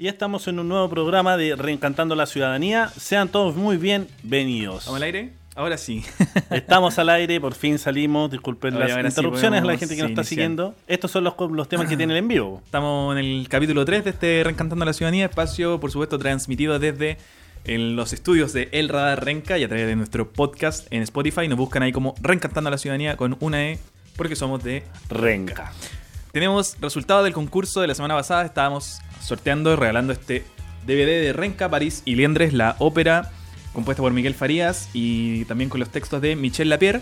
Y estamos en un nuevo programa de Reencantando la Ciudadanía. Sean todos muy bienvenidos. ¿Vamos al aire? Ahora sí. Estamos al aire, por fin salimos. Disculpen Oye, las sí interrupciones a la gente que nos está iniciar. siguiendo. Estos son los, los temas que tiene el en vivo. Estamos en el capítulo 3 de este Reencantando la Ciudadanía, espacio, por supuesto, transmitido desde en los estudios de El Radar Renca y a través de nuestro podcast en Spotify. Nos buscan ahí como Reencantando la Ciudadanía con una E, porque somos de Renca. Tenemos resultados del concurso de la semana pasada. Estábamos sorteando y regalando este DVD de Renca, París y Liendres, la ópera compuesta por Miguel Farías y también con los textos de Michel Lapierre.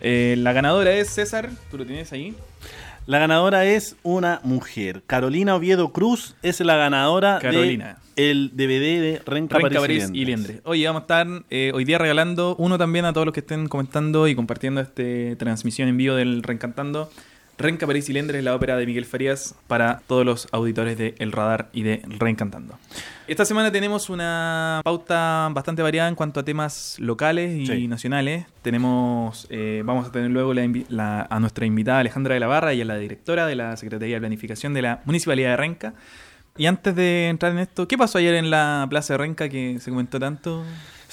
Eh, la ganadora es César, tú lo tienes ahí. La ganadora es una mujer. Carolina Oviedo Cruz es la ganadora Carolina. de el DVD de Renca, Renca, París, y Liendres. Oye, vamos a estar eh, hoy día regalando uno también a todos los que estén comentando y compartiendo esta transmisión en vivo del Reencantando. Renca, París y Liendres, la ópera de Miguel Farías para todos los auditores de El Radar y de Reencantando. Esta semana tenemos una pauta bastante variada en cuanto a temas locales y Sí. nacionales. Tenemos, eh, vamos a tener luego la invi- la- a nuestra invitada Alejandra de la Barra y a la directora de la Secretaría de Planificación de la Municipalidad de Renca. Y antes de entrar en esto, ¿qué pasó ayer en la Plaza de Renca que se comentó tanto?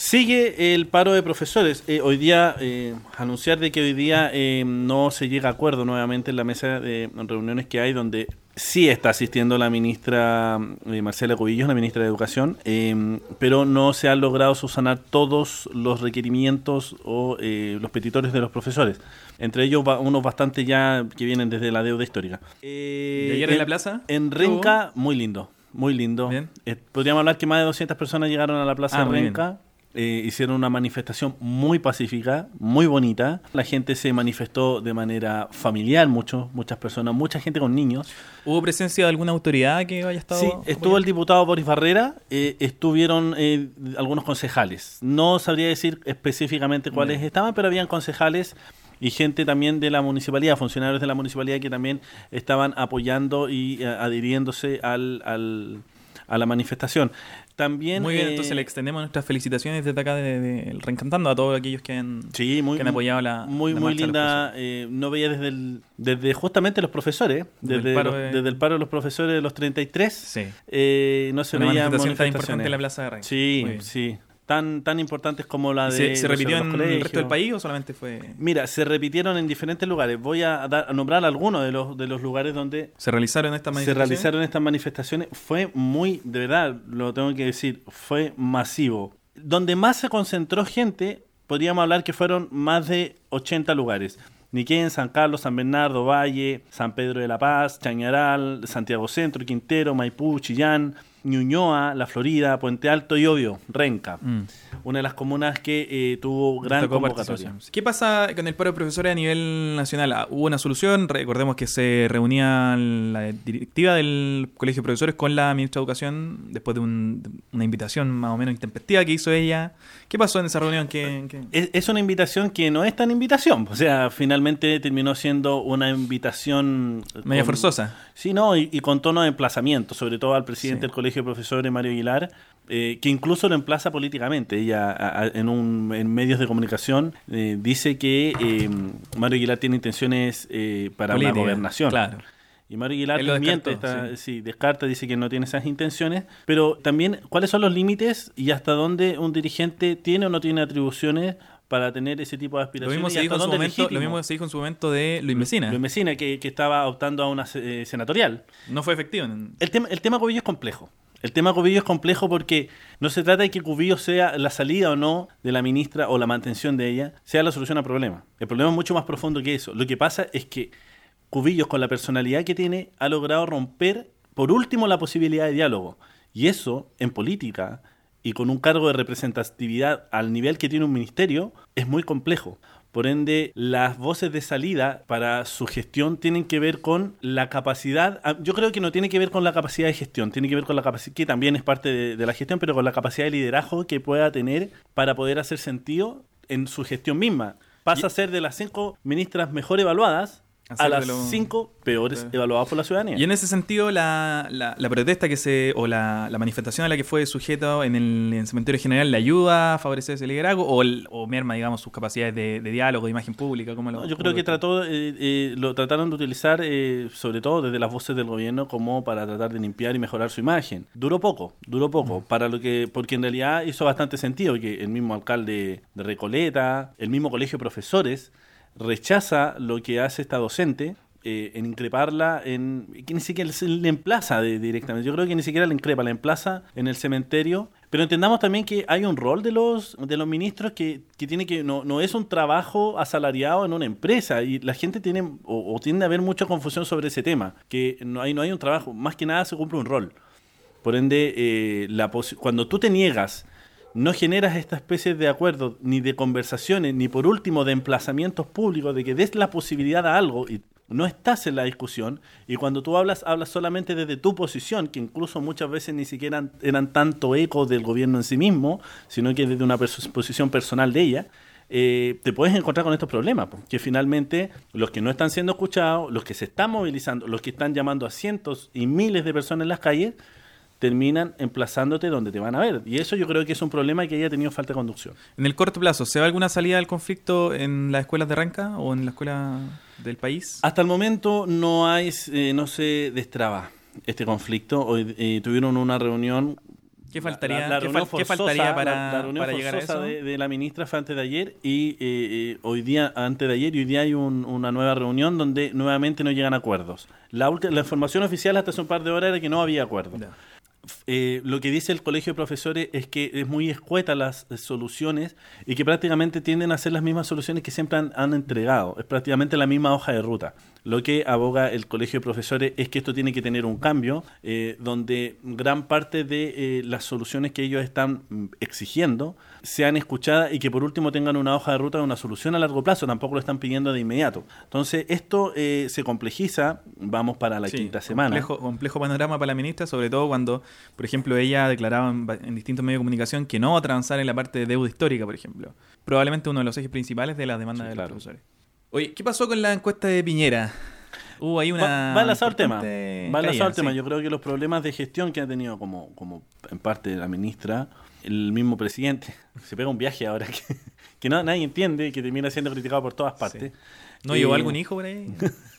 Sigue el paro de profesores. Eh, hoy día, eh, anunciar de que hoy día eh, no se llega a acuerdo nuevamente en la mesa de reuniones que hay, donde sí está asistiendo la ministra eh, Marcela Cubillos, la ministra de Educación, eh, pero no se han logrado subsanar todos los requerimientos o eh, los petitores de los profesores. Entre ellos, va- unos bastante ya que vienen desde la deuda histórica. Eh, ¿Y ayer en la plaza? En ¿Qué Renca, muy lindo. Muy lindo. Bien. Eh, podríamos hablar que más de 200 personas llegaron a la Plaza Ah, de bien. Eh, hicieron una manifestación muy pacífica, muy bonita. La gente se manifestó de manera familiar, mucho, muchas personas, mucha gente con niños. ¿Hubo presencia de alguna autoridad que haya estado? Sí, estuvo el diputado Boris Barrera, eh, estuvieron eh, algunos concejales. No sabría decir específicamente cuáles Bien. estaban, pero habían concejales y gente también de la municipalidad, funcionarios de la municipalidad que también estaban apoyando y eh, adhiriéndose al, al- a la manifestación. También Muy bien, eh, entonces le extendemos nuestras felicitaciones desde acá de, de- Reencantando a todos aquellos que han, Sí, muy, que han apoyado la muy, la muy linda. eh, no veía desde el, desde justamente los profesores, Desde el desde, paro los- de- desde el paro de los profesores de los 33. Sí. eh, no se Una veían manifestación tan importante en la Plaza de Renca. Sí, sí. Tan, tan importantes como la ¿Y de. ¿Se, se repitió en el resto del país o solamente fue.? Mira, se repitieron en diferentes lugares. Voy a, dar- a nombrar algunos de los, de los lugares donde ¿Se realizaron estas se manifestaciones? realizaron estas manifestaciones. Fue muy, de verdad, lo tengo que decir, fue masivo. Donde más se concentró gente, podríamos hablar que fueron más de 80 lugares. Niquén, San Carlos, San Bernardo, Valle, San Pedro de la Paz, Chañaral, Santiago Centro, Quintero, Maipú, Chillán, Ñuñoa, La Florida, Puente Alto y obvio, Renca. Mm. Una de las comunas que eh, tuvo gran convocatoria. ¿Qué pasa con el paro de profesores a nivel nacional? Ah, ¿Hubo una solución? Recordemos que se reunía la directiva del Colegio de Profesores con la ministra de Educación después de, un- de una invitación más o menos intempestiva que hizo ella. ¿Qué pasó en esa reunión? ¿Qué, qué- Es, es una invitación que no es tan invitación. O sea, finalmente terminó siendo una invitación. Media con- forzosa. Sí, no, y, y con tono de emplazamiento, sobre todo al presidente Sí. del Colegio de Profesores, Mario Aguilar, eh, que incluso lo emplaza políticamente. Ella, a- a- en, un, en medios de comunicación, eh, dice que eh, Mario Aguilar tiene intenciones eh, para Política, la gobernación. Claro. Y Mario Aguilar lo desmiente descartó, esta- sí, descarta, dice que no tiene esas intenciones, pero también cuáles son los límites y hasta dónde un dirigente tiene o no tiene atribuciones para tener ese tipo de Lo aspiraciones. mismo, y se dijo en su momento, lo mismo se dijo en su momento de Luis Mesina. Luis Mesina, que, que estaba optando a una eh, senatorial. No fue efectivo. El tema, el tema es complejo. El tema Cubillo es complejo porque no se trata de que Cubillo sea la salida o no de la ministra o la mantención de ella, sea la solución al problema. El problema es mucho más profundo que eso. Lo que pasa es que Cubillos, con la personalidad que tiene, ha logrado romper, por último, la posibilidad de diálogo. Y eso, en política, y con un cargo de representatividad al nivel que tiene un ministerio, es muy complejo. Por ende, las voces de salida para su gestión tienen que ver con la capacidad, ah, yo creo que no tiene que ver con la capacidad de gestión, tiene que ver con la capacidad, que también es parte de, de la gestión, pero con la capacidad de liderazgo que pueda tener para poder hacer sentido en su gestión misma. Pasa a ser de las cinco ministras mejor evaluadas, a las cinco peores evaluadas por la ciudadanía. Y en ese sentido, la, la, protesta que se, o la, manifestación a la que fue sujeto en el, cementerio general, ¿le ayuda a favorecer ese liderazgo o, o merma, digamos, sus capacidades de, diálogo, de imagen pública? ¿Cómo lo, yo creo que trató, eh, eh, lo trataron de utilizar, eh, sobre todo desde las voces del gobierno, como para tratar de limpiar y mejorar su imagen. Duró poco, duró poco, mm. para lo que, porque en realidad hizo bastante sentido que el mismo alcalde de Recoleta, el mismo colegio de profesores, rechaza lo que hace esta docente eh, en increparla, en que ni siquiera le emplaza directamente. Yo creo que ni siquiera le increpa, la emplaza en el cementerio. Pero entendamos también que hay un rol de los, de los ministros que, que tiene que no, no es un trabajo asalariado en una empresa y la gente tiene o, tiende a haber mucha confusión sobre ese tema, que no hay, no hay un trabajo, más que nada se cumple un rol. Por ende, eh, cuando tú te niegas no generas esta especie de acuerdos, ni de conversaciones, ni por último de emplazamientos públicos, de que des la posibilidad a algo y no estás en la discusión, y cuando tú hablas, hablas solamente desde tu posición, que incluso muchas veces ni siquiera eran, tanto eco del gobierno en sí mismo, sino que desde una posición personal de ella, eh, te puedes encontrar con estos problemas, que finalmente los que no están siendo escuchados, los que se están movilizando, los que están llamando a cientos y miles de personas en las calles, terminan emplazándote donde te van a ver. Y eso yo creo que es un problema y que haya tenido falta de conducción. En el corto plazo, ¿se ve alguna salida del conflicto en las escuelas de Ranca o en la escuela del país? Hasta el momento no hay, eh, no se destraba este conflicto. Hoy eh, tuvieron una reunión ¿Qué faltaría, ¿qué, faltaría para, llegar a eso? De, la ministra fue antes de ayer y eh, hoy día, antes de ayer y hoy día hay una nueva reunión donde nuevamente no llegan acuerdos. La, la información oficial hasta hace un par de horas era que no había acuerdo. Eh, lo que dice el colegio de profesores es que es muy escueta las soluciones y que prácticamente tienden a ser las mismas soluciones que siempre han, entregado. Es prácticamente la misma hoja de ruta. Lo que aboga el colegio de profesores es que esto tiene que tener un cambio, eh, donde gran parte de eh, las soluciones que ellos están mm, exigiendo sean escuchadas y que por último tengan una hoja de ruta de una solución a largo plazo, tampoco lo están pidiendo de inmediato. Entonces, esto eh, se complejiza, vamos para la quinta semana. Complejo, complejo panorama para la ministra, sobre todo cuando, por ejemplo, ella declaraba en, distintos medios de comunicación que no va a transar en la parte de deuda histórica, por ejemplo. Probablemente uno de los ejes principales de las demandas de los profesores. Oye, ¿qué pasó con la encuesta de Piñera? Hubo ahí una. Va, a enlazado el tema. Va a enlazado el tema. Yo creo que los problemas de gestión que ha tenido, como, como en parte la ministra, el mismo presidente se pega un viaje ahora que, que no, nadie entiende, que termina siendo criticado por todas partes. ¿No llevó eh, algún hijo por ahí?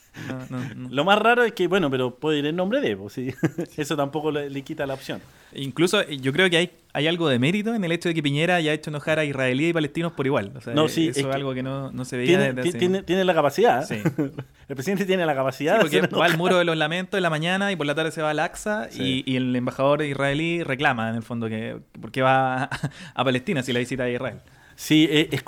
Lo más raro es que, bueno, pero puede ir el nombre de, pues, ¿sí? eso tampoco le, quita la opción. Incluso eh, yo creo que hay, hay algo de mérito en el hecho de que Piñera haya hecho enojar a israelíes y palestinos por igual. no, sí, eso es, algo que no, se veía tiene, tiene, la capacidad. Sí. el presidente tiene la capacidad. porque va al muro de los lamentos en la mañana y por la tarde se va al AXA y, el embajador israelí reclama, en el fondo, que porque va a, a Palestina si la visita a Israel. Sí, es,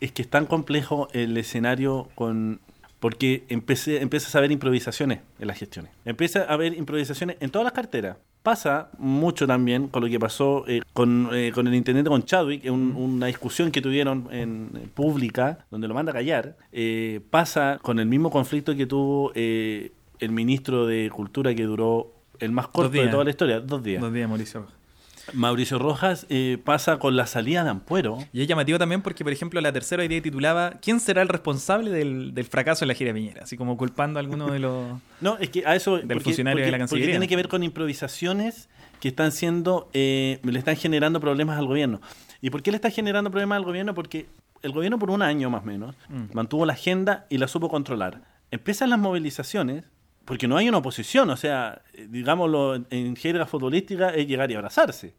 es, que es tan complejo el escenario con porque empecé, empiezas a ver improvisaciones en las gestiones. Empieza a haber improvisaciones en todas las carteras. Pasa mucho también con lo que pasó eh, con, eh, con, el intendente con Chadwick, una discusión que tuvieron en, pública, donde lo manda a callar. Eh, pasa con el mismo conflicto que tuvo el ministro de Cultura, que duró el más corto de toda la historia, dos días. Dos días, Mauricio. Mauricio Rojas eh, pasa con la salida de Ampuero. Y es llamativo también porque, por ejemplo, la tercera idea titulaba ¿Quién será el responsable del, fracaso en la gira Piñera? Así como culpando a alguno de los... No, es que a eso... Del funcionario de la Cancillería. Porque tiene que ver con improvisaciones que están siendo... Eh, le están generando problemas al gobierno. ¿Y por qué le está generando problemas al gobierno? Porque el gobierno por un año más o menos mm. mantuvo la agenda y la supo controlar. Empiezan las movilizaciones porque no hay una oposición, o sea, digámoslo en jerga futbolística es llegar y abrazarse.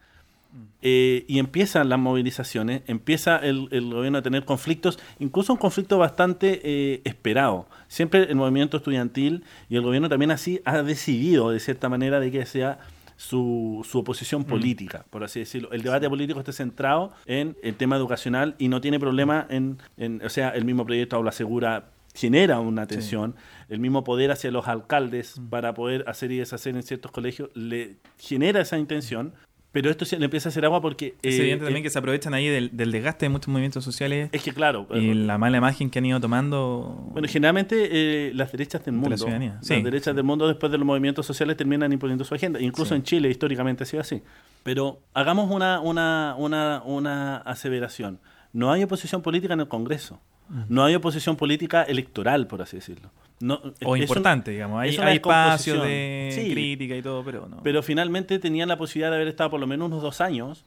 Mm. Eh, y empiezan las movilizaciones, empieza el, gobierno a tener conflictos, incluso un conflicto bastante eh, esperado. Siempre el movimiento estudiantil y el gobierno también así ha decidido, de cierta manera, de que sea su, su oposición mm. política, por así decirlo. El debate político está centrado en el tema educacional y no tiene problema en, en o sea, el mismo proyecto Aula Segura genera una tensión. El mismo poder hacia los alcaldes mm. para poder hacer y deshacer en ciertos colegios le genera esa intención. Pero esto se le empieza a hacer agua porque... Es evidente eh, también que se aprovechan ahí del, desgaste de muchos movimientos sociales. Es que claro. Y eh, la mala imagen que han ido tomando... Bueno, generalmente eh, las derechas del mundo... las derechas del mundo después de los movimientos sociales terminan imponiendo su agenda. Incluso en Chile históricamente ha sido así. Pero hagamos una, una, una, una aseveración. No hay oposición política en el Congreso. No hay oposición política electoral, por así decirlo. No, o es importante, digamos. Hay, es una hay espacios descomposición. de Sí. crítica y todo, pero no. Pero finalmente tenían la posibilidad de haber estado por lo menos unos dos años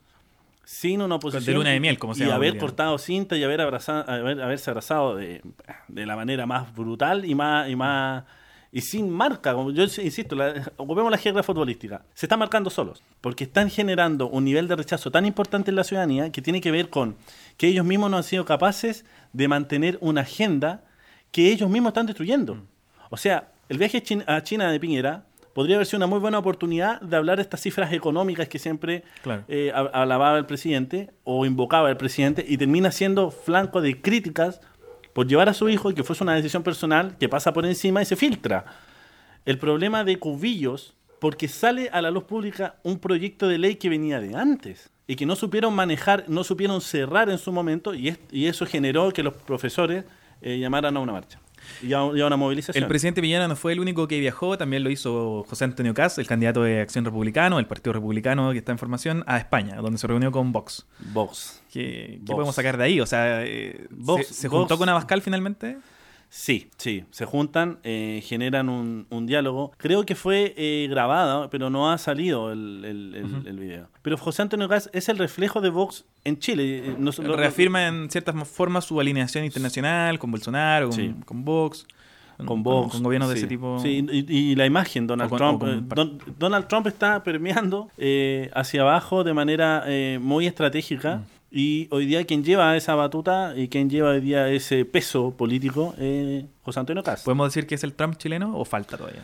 sin una oposición. De luna de miel, como se Y llama, haber digamos. cortado cinta y haber abrazado, haber, haberse abrazado de, de la manera más brutal y más... Y más y sin marca, como yo insisto, la, ocupemos la jerga futbolística. Se están marcando solos, porque están generando un nivel de rechazo tan importante en la ciudadanía que tiene que ver con que ellos mismos no han sido capaces de mantener una agenda que ellos mismos están destruyendo. O sea, el viaje a China de Piñera podría haber sido una muy buena oportunidad de hablar de estas cifras económicas que siempre Claro. eh, alababa el presidente o invocaba el presidente y termina siendo flanco de críticas por llevar a su hijo y que fuese una decisión personal que pasa por encima y se filtra. El problema de Cubillos, porque sale a la luz pública un proyecto de ley que venía de antes y que no supieron manejar, no supieron cerrar en su momento y, es- y eso generó que los profesores eh, llamaran a una marcha y a, y a una movilización. El presidente Piñera no fue el único que viajó, también lo hizo José Antonio Caz, el candidato de Acción Republicano, el Partido Republicano que está en formación, a España, donde se reunió con Vox. Vox. ¿Qué, podemos sacar de ahí? O sea, eh, Vox- ¿se, se juntó con Abascal finalmente? Sí, sí, se juntan, eh, generan un, un diálogo. Creo que fue eh, grabado, pero no ha salido el, el, el- Ujú. el video. Pero José Antonio Gas es el reflejo de Vox en Chile. eh, no- lo- Reafirma en ciertas formas su alineación internacional con Bolsonaro, con, Sí. con Vox, con Vox. con gobiernos de ese tipo. Sí, y, y la imagen, Donald con- Trump. con eh, Don- Donald Trump está permeando eh, hacia abajo de manera eh, muy estratégica. Mm. Y hoy día quien lleva esa batuta y quien lleva hoy día ese peso político es José Antonio Caz. ¿Podemos decir que es el Trump chileno o falta todavía?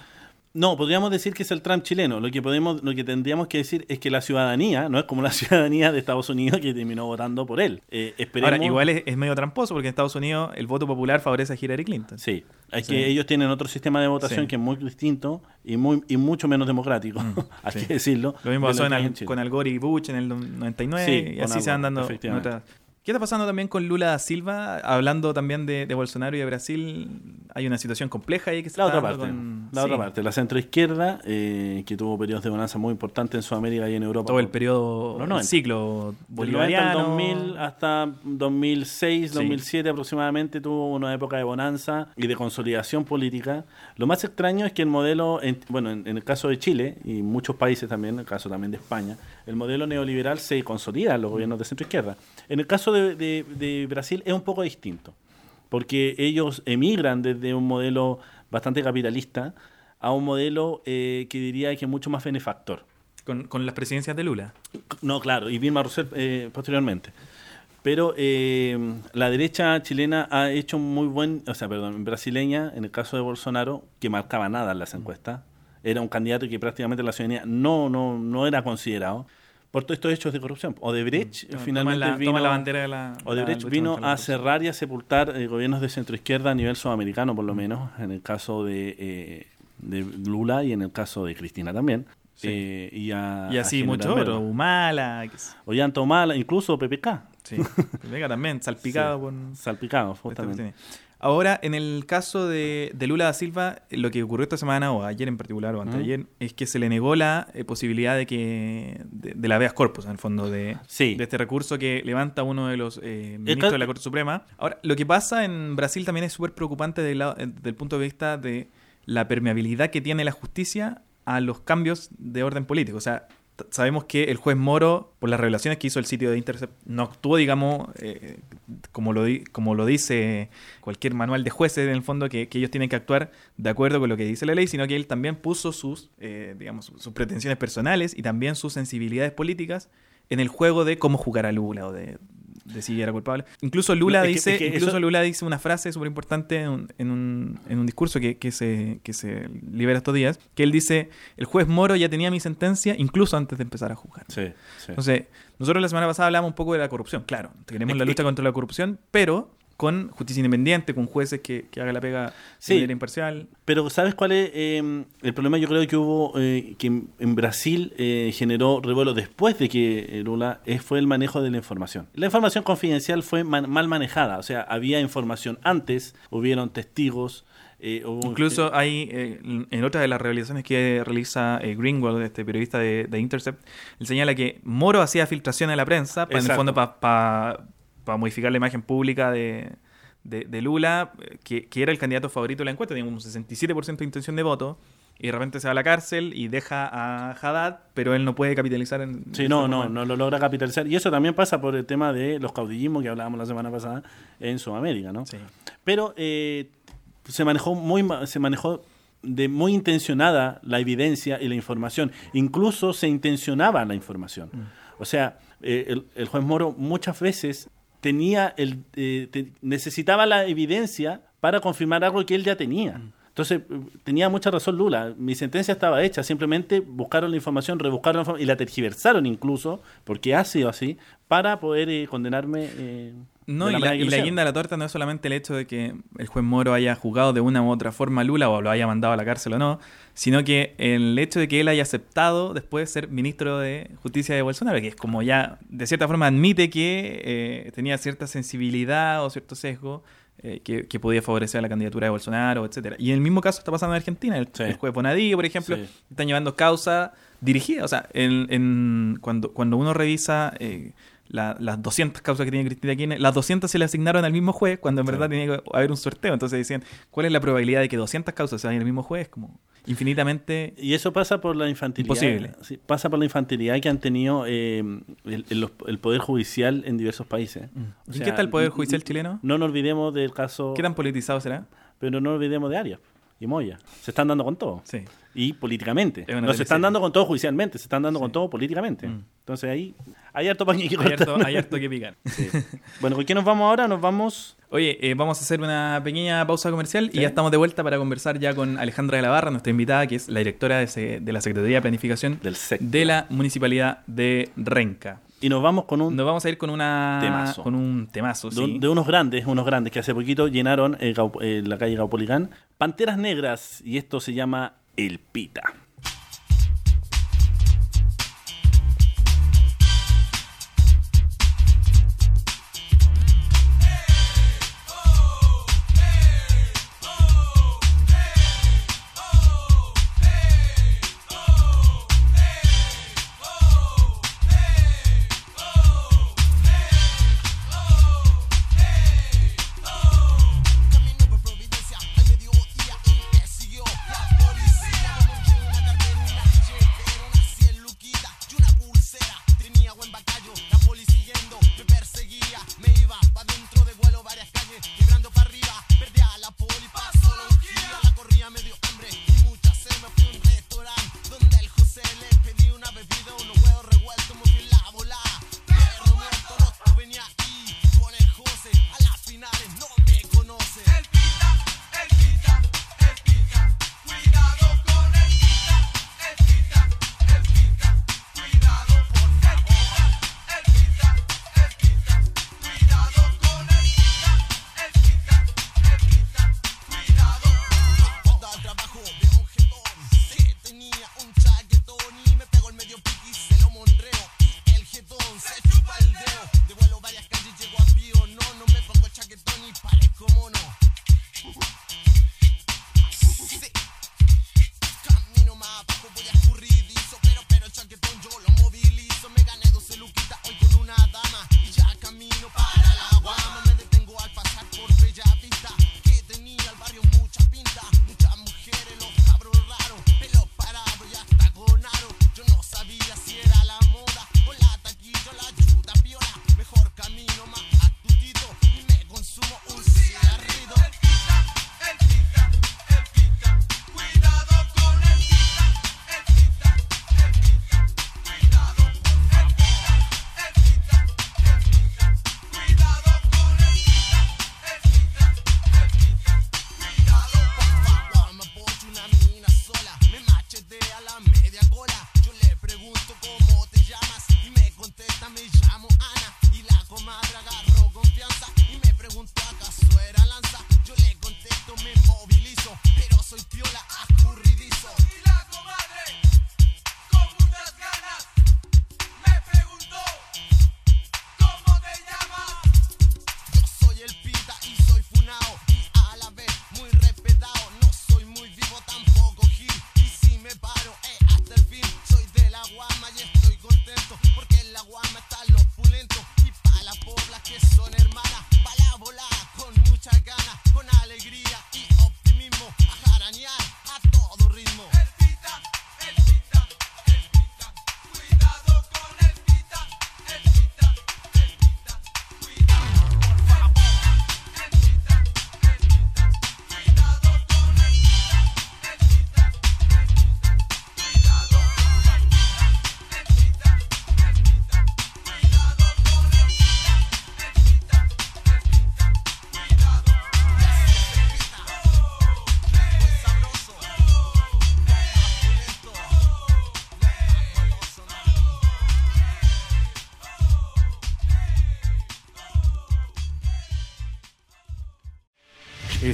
No, podríamos decir que es el Trump chileno. Lo que podemos, lo que tendríamos que decir es que la ciudadanía no es como la ciudadanía de Estados Unidos que terminó votando por él. Eh, esperemos. Ahora, igual es, es medio tramposo porque en Estados Unidos el voto popular favorece a Hillary Clinton. Sí, es Sí. que ellos tienen otro sistema de votación Sí. que es muy distinto y muy y mucho menos democrático, Mm, hay sí. que decirlo. Lo mismo pasó en hay Al- con Al Gore y Bush en el 99 Sí, y así se Gore, dando otras- ¿Qué está pasando también con Lula da Silva? Hablando también de, de Bolsonaro y de Brasil, hay una situación compleja ahí que se La está otra parte, con- la sí, otra parte, la centroizquierda, eh, que tuvo periodos de bonanza muy importantes en Sudamérica y en Europa. Todo el periodo, Los el 90. ciclo Del 90 al bolivariano. 2000 hasta 2006, Sí. 2007 aproximadamente tuvo una época de bonanza y de consolidación política. Lo más extraño es que el modelo, en- bueno, en, en el caso de Chile y muchos países también, en el caso también de España, el modelo neoliberal se consolida en los gobiernos de centro izquierda. En el caso de, de- de Brasil es un poco distinto, porque ellos emigran desde un modelo bastante capitalista a un modelo eh, que diría que es mucho más benefactor. Con, con las presidencias de Lula. No, claro, y Vilma Rousseff eh, posteriormente. Pero eh, la derecha chilena ha hecho muy buen, o sea, perdón, brasileña, en el caso de Bolsonaro, que marcaba nada en las encuestas. Era un candidato que prácticamente la ciudadanía no, no, no era considerado por todos estos hechos de corrupción. Odebrecht Toma- finalmente toma la, vino, la bandera de la. Odebrecht la vino a cerrar y a sepultar eh, gobiernos de centro izquierda a nivel sudamericano, por lo menos, en el caso de, eh, de Lula y en el caso de Cristina también. Sí. Eh, y, a- Y a así mucho otro. Humala. Ollanta Humala, incluso PPK, Sí. Venga también, salpicado Sí. con. salpicados, esta justamente. cuestión. Ahora, en el caso de, de Lula da Silva, lo que ocurrió esta semana, o ayer en particular, o antes de ayer, es que se le negó la eh, posibilidad de que de, de la habeas corpus, en el fondo, de, Sí. de este recurso que levanta uno de los eh, ministros de la Corte Suprema. Ahora, lo que pasa en Brasil también es súper preocupante del, lado- eh, punto de vista de la permeabilidad que tiene la justicia a los cambios de orden político. O sea, sabemos que el juez Moro, por las revelaciones que hizo el sitio de Intercept, no actuó, digamos, eh, como, lo di- como lo dice cualquier manual de jueces, en el fondo, que, ellos tienen que actuar de acuerdo con lo que dice la ley, sino que él también puso sus, eh, digamos, sus pretensiones personales y también sus sensibilidades políticas en el juego de cómo jugar a Lula o de, de si era culpable. Incluso Lula No, es que- dice, es que incluso eso- Lula dice una frase súper importante en un, en, un, en un discurso que, que se, que se libera estos días, que él dice, el juez Moro ya tenía mi sentencia incluso antes de empezar a juzgar. Sí, sí. Entonces, nosotros la semana pasada hablamos un poco de la corrupción. Claro, queremos Es la lucha contra la corrupción, pero con justicia independiente, con jueces que, que hagan la pega Sí. de manera imparcial. Pero ¿sabes cuál es eh, el problema? Yo creo que hubo, eh, que en, Brasil eh, generó revuelo después de que eh, Lula fue el manejo de la información. La información confidencial fue man- mal manejada, o sea, había información antes, hubieron testigos. eh, hubo- Incluso hay, eh, en otra de las revelaciones que realiza Greenwald, este periodista de, de Intercept, él señala que Moro hacía filtración a la prensa, pa- en el fondo para modificar la imagen pública de, de, de Lula, que, que era el candidato favorito de la encuesta, tenía un 67% de intención de voto, y de repente se va a la cárcel y deja a Haddad, pero él no puede capitalizar en... Sí, no, no, no lo logra capitalizar. Y eso también pasa por el tema de los caudillismos que hablábamos la semana pasada en Sudamérica, ¿no? Sí. Pero eh, se manejó muy se manejó de muy intencionada la evidencia y la información. Incluso se intencionaba la información. O sea, eh, el, el juez Moro muchas veces tenía el eh, te- necesitaba la evidencia para confirmar algo que él ya tenía. Entonces, eh, tenía mucha razón Lula. Mi sentencia estaba hecha. Simplemente buscaron la información, rebuscaron la información y la tergiversaron incluso, porque ha sido así, para poder eh, condenarme. eh, No, y la, y la guinda de la torta no es solamente el hecho de que el juez Moro haya juzgado de una u otra forma a Lula o lo haya mandado a la cárcel o no, sino que el hecho de que él haya aceptado después ser ministro de Justicia de Bolsonaro, que es como ya de cierta forma admite que eh, tenía cierta sensibilidad o cierto sesgo eh, que, que podía favorecer a la candidatura de Bolsonaro, etcétera. Y en el mismo caso está pasando en Argentina. El, Sí. el juez Bonadío, por ejemplo, Sí. están llevando causa dirigida. O sea, en, en- cuando, cuando uno revisa eh, la- las 200 causas que tiene Cristina Kirchner, las 200 se le asignaron al mismo juez cuando en verdad tenía que haber un sorteo. Entonces decían, ¿cuál es la probabilidad de que 200 causas se vayan al mismo juez? Como infinitamente... Y eso pasa por la infantilidad. Imposible. sí, pasa por la infantilidad que han tenido eh, el, el- el Poder Judicial en diversos países. O ¿Y sea, qué tal el Poder Judicial chileno? No nos olvidemos del caso, ¿Qué tan politizado será? pero no nos olvidemos de Arias y Moya. Se están dando con todo. Sí. Y políticamente. Es No se están dando con todo judicialmente, se están dando Sí. con todo políticamente. Mm. Entonces ahí hay harto que Hay harto, hay harto que picar. Sí. Bueno, ¿con qué nos vamos ahora? Nos vamos... Oye, eh, vamos a hacer una pequeña pausa comercial y ya estamos de vuelta para conversar ya con Alejandra de la Barra, nuestra invitada, que es la directora de, la Secretaría de Planificación Del de la Municipalidad de Renca. Y nos vamos con un... Nos vamos a ir con una Temazo. con un temazo, de, sí. un- de unos grandes, unos grandes que hace poquito llenaron eh, eh, la calle Gaupolicán. Panteras Negras, y esto se llama El Pita.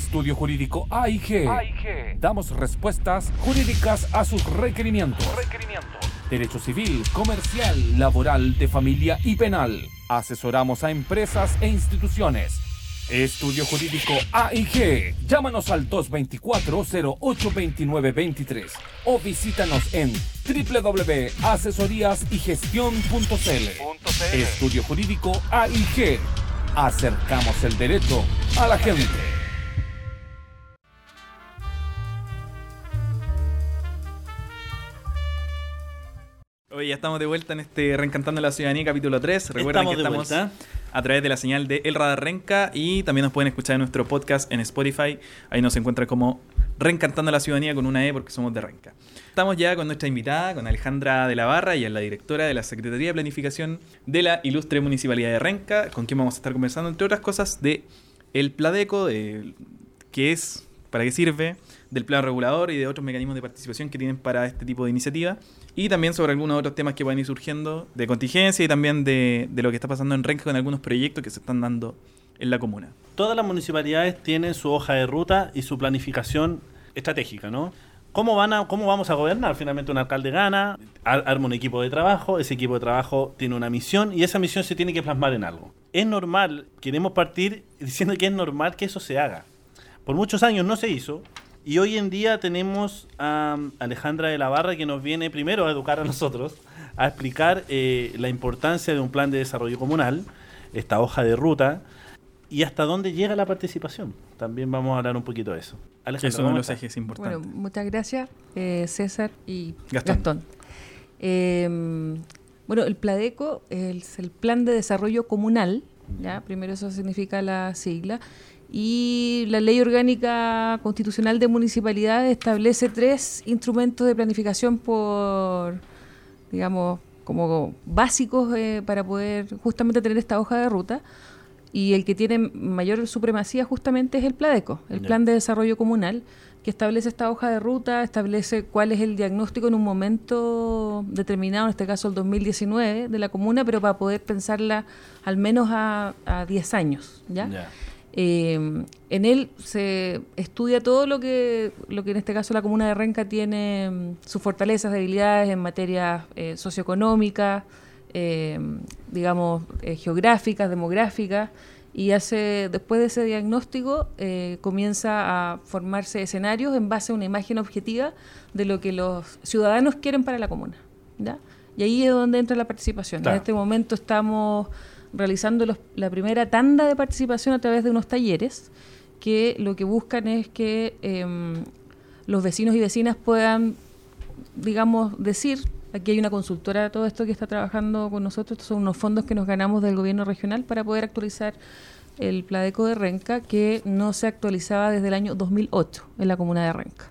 Estudio Jurídico AIG. Damos respuestas jurídicas a sus requerimientos. Derecho civil, comercial, laboral, de familia y penal. Asesoramos a empresas e instituciones. Estudio Jurídico AIG. Llámanos al 224-082923 o visítanos en www.asesoríasygestion.cl. Estudio Jurídico AIG. Acercamos el derecho a la gente. Oye, ya estamos de vuelta en este Reencantando la Ciudadanía, capítulo 3. Recuerden Estamos que estamos vuelta. a través de la señal de El Radar Renca y también nos pueden escuchar en nuestro podcast en Spotify. Ahí nos encuentra como Reencantando la Ciudadanía con una E porque somos de Renca. Estamos ya con nuestra invitada, con Alejandra de la Barra, y es la directora de la Secretaría de Planificación de la Ilustre Municipalidad de Renca, con quien vamos a estar conversando, entre otras cosas, de el Pladeco, de qué es, para qué sirve, del plan regulador y de otros mecanismos de participación que tienen para este tipo de iniciativa. Y también sobre algunos otros temas que pueden ir surgiendo de contingencia y también de, de lo que está pasando en Renca con algunos proyectos que se están dando en la comuna. Todas las municipalidades tienen su hoja de ruta y su planificación estratégica, ¿no? ¿Cómo, van a, ¿Cómo vamos a gobernar? Finalmente un alcalde gana, ar- arma un equipo de trabajo, ese equipo de trabajo tiene una misión y esa misión se tiene que plasmar en algo. Es normal, queremos partir diciendo que es normal que eso se haga. Por muchos años no se hizo y hoy en día tenemos a um, Alejandra de la Barra que nos viene primero a educar a nosotros, a explicar eh, la importancia de un plan de desarrollo comunal, esta hoja de ruta y hasta dónde llega la participación. También vamos a hablar un poquito de eso. Alejandra, es uno de ¿cómo los ejes importantes. Bueno, muchas gracias, eh, César y Gastón. Gastón. Eh, bueno, el PLADECO es el Plan de Desarrollo Comunal, ¿ya? primero eso significa la sigla, y la Ley Orgánica Constitucional de Municipalidades establece tres instrumentos de planificación por, digamos, como básicos eh, para poder justamente tener esta hoja de ruta. Y el que tiene mayor supremacía justamente es el PLADECO, el. Plan de Desarrollo Comunal, que establece esta hoja de ruta, establece cuál es el diagnóstico en un momento determinado, en este caso el 2019, de la comuna, pero para poder pensarla al menos a, a 10 años. ¿ya? Ya. Eh, en él se estudia todo lo que, lo que en este caso la comuna de Renca tiene mm, sus fortalezas, debilidades en materias eh, socioeconómicas, eh, digamos, eh, geográficas, demográficas, y hace después de ese diagnóstico eh, comienza a formarse escenarios en base a una imagen objetiva de lo que los ciudadanos quieren para la comuna. ¿ya? Y ahí es donde entra la participación. Claro. En este momento estamos realizando los- la primera tanda de participación a través de unos talleres que lo que buscan es que em, los vecinos y vecinas puedan, digamos, decir, aquí hay una consultora de todo esto que está trabajando con nosotros, estos son unos fondos que nos ganamos del gobierno regional para poder actualizar el Pladeco de Renca, que no se actualizaba desde el año 2008 en la comuna de Renca.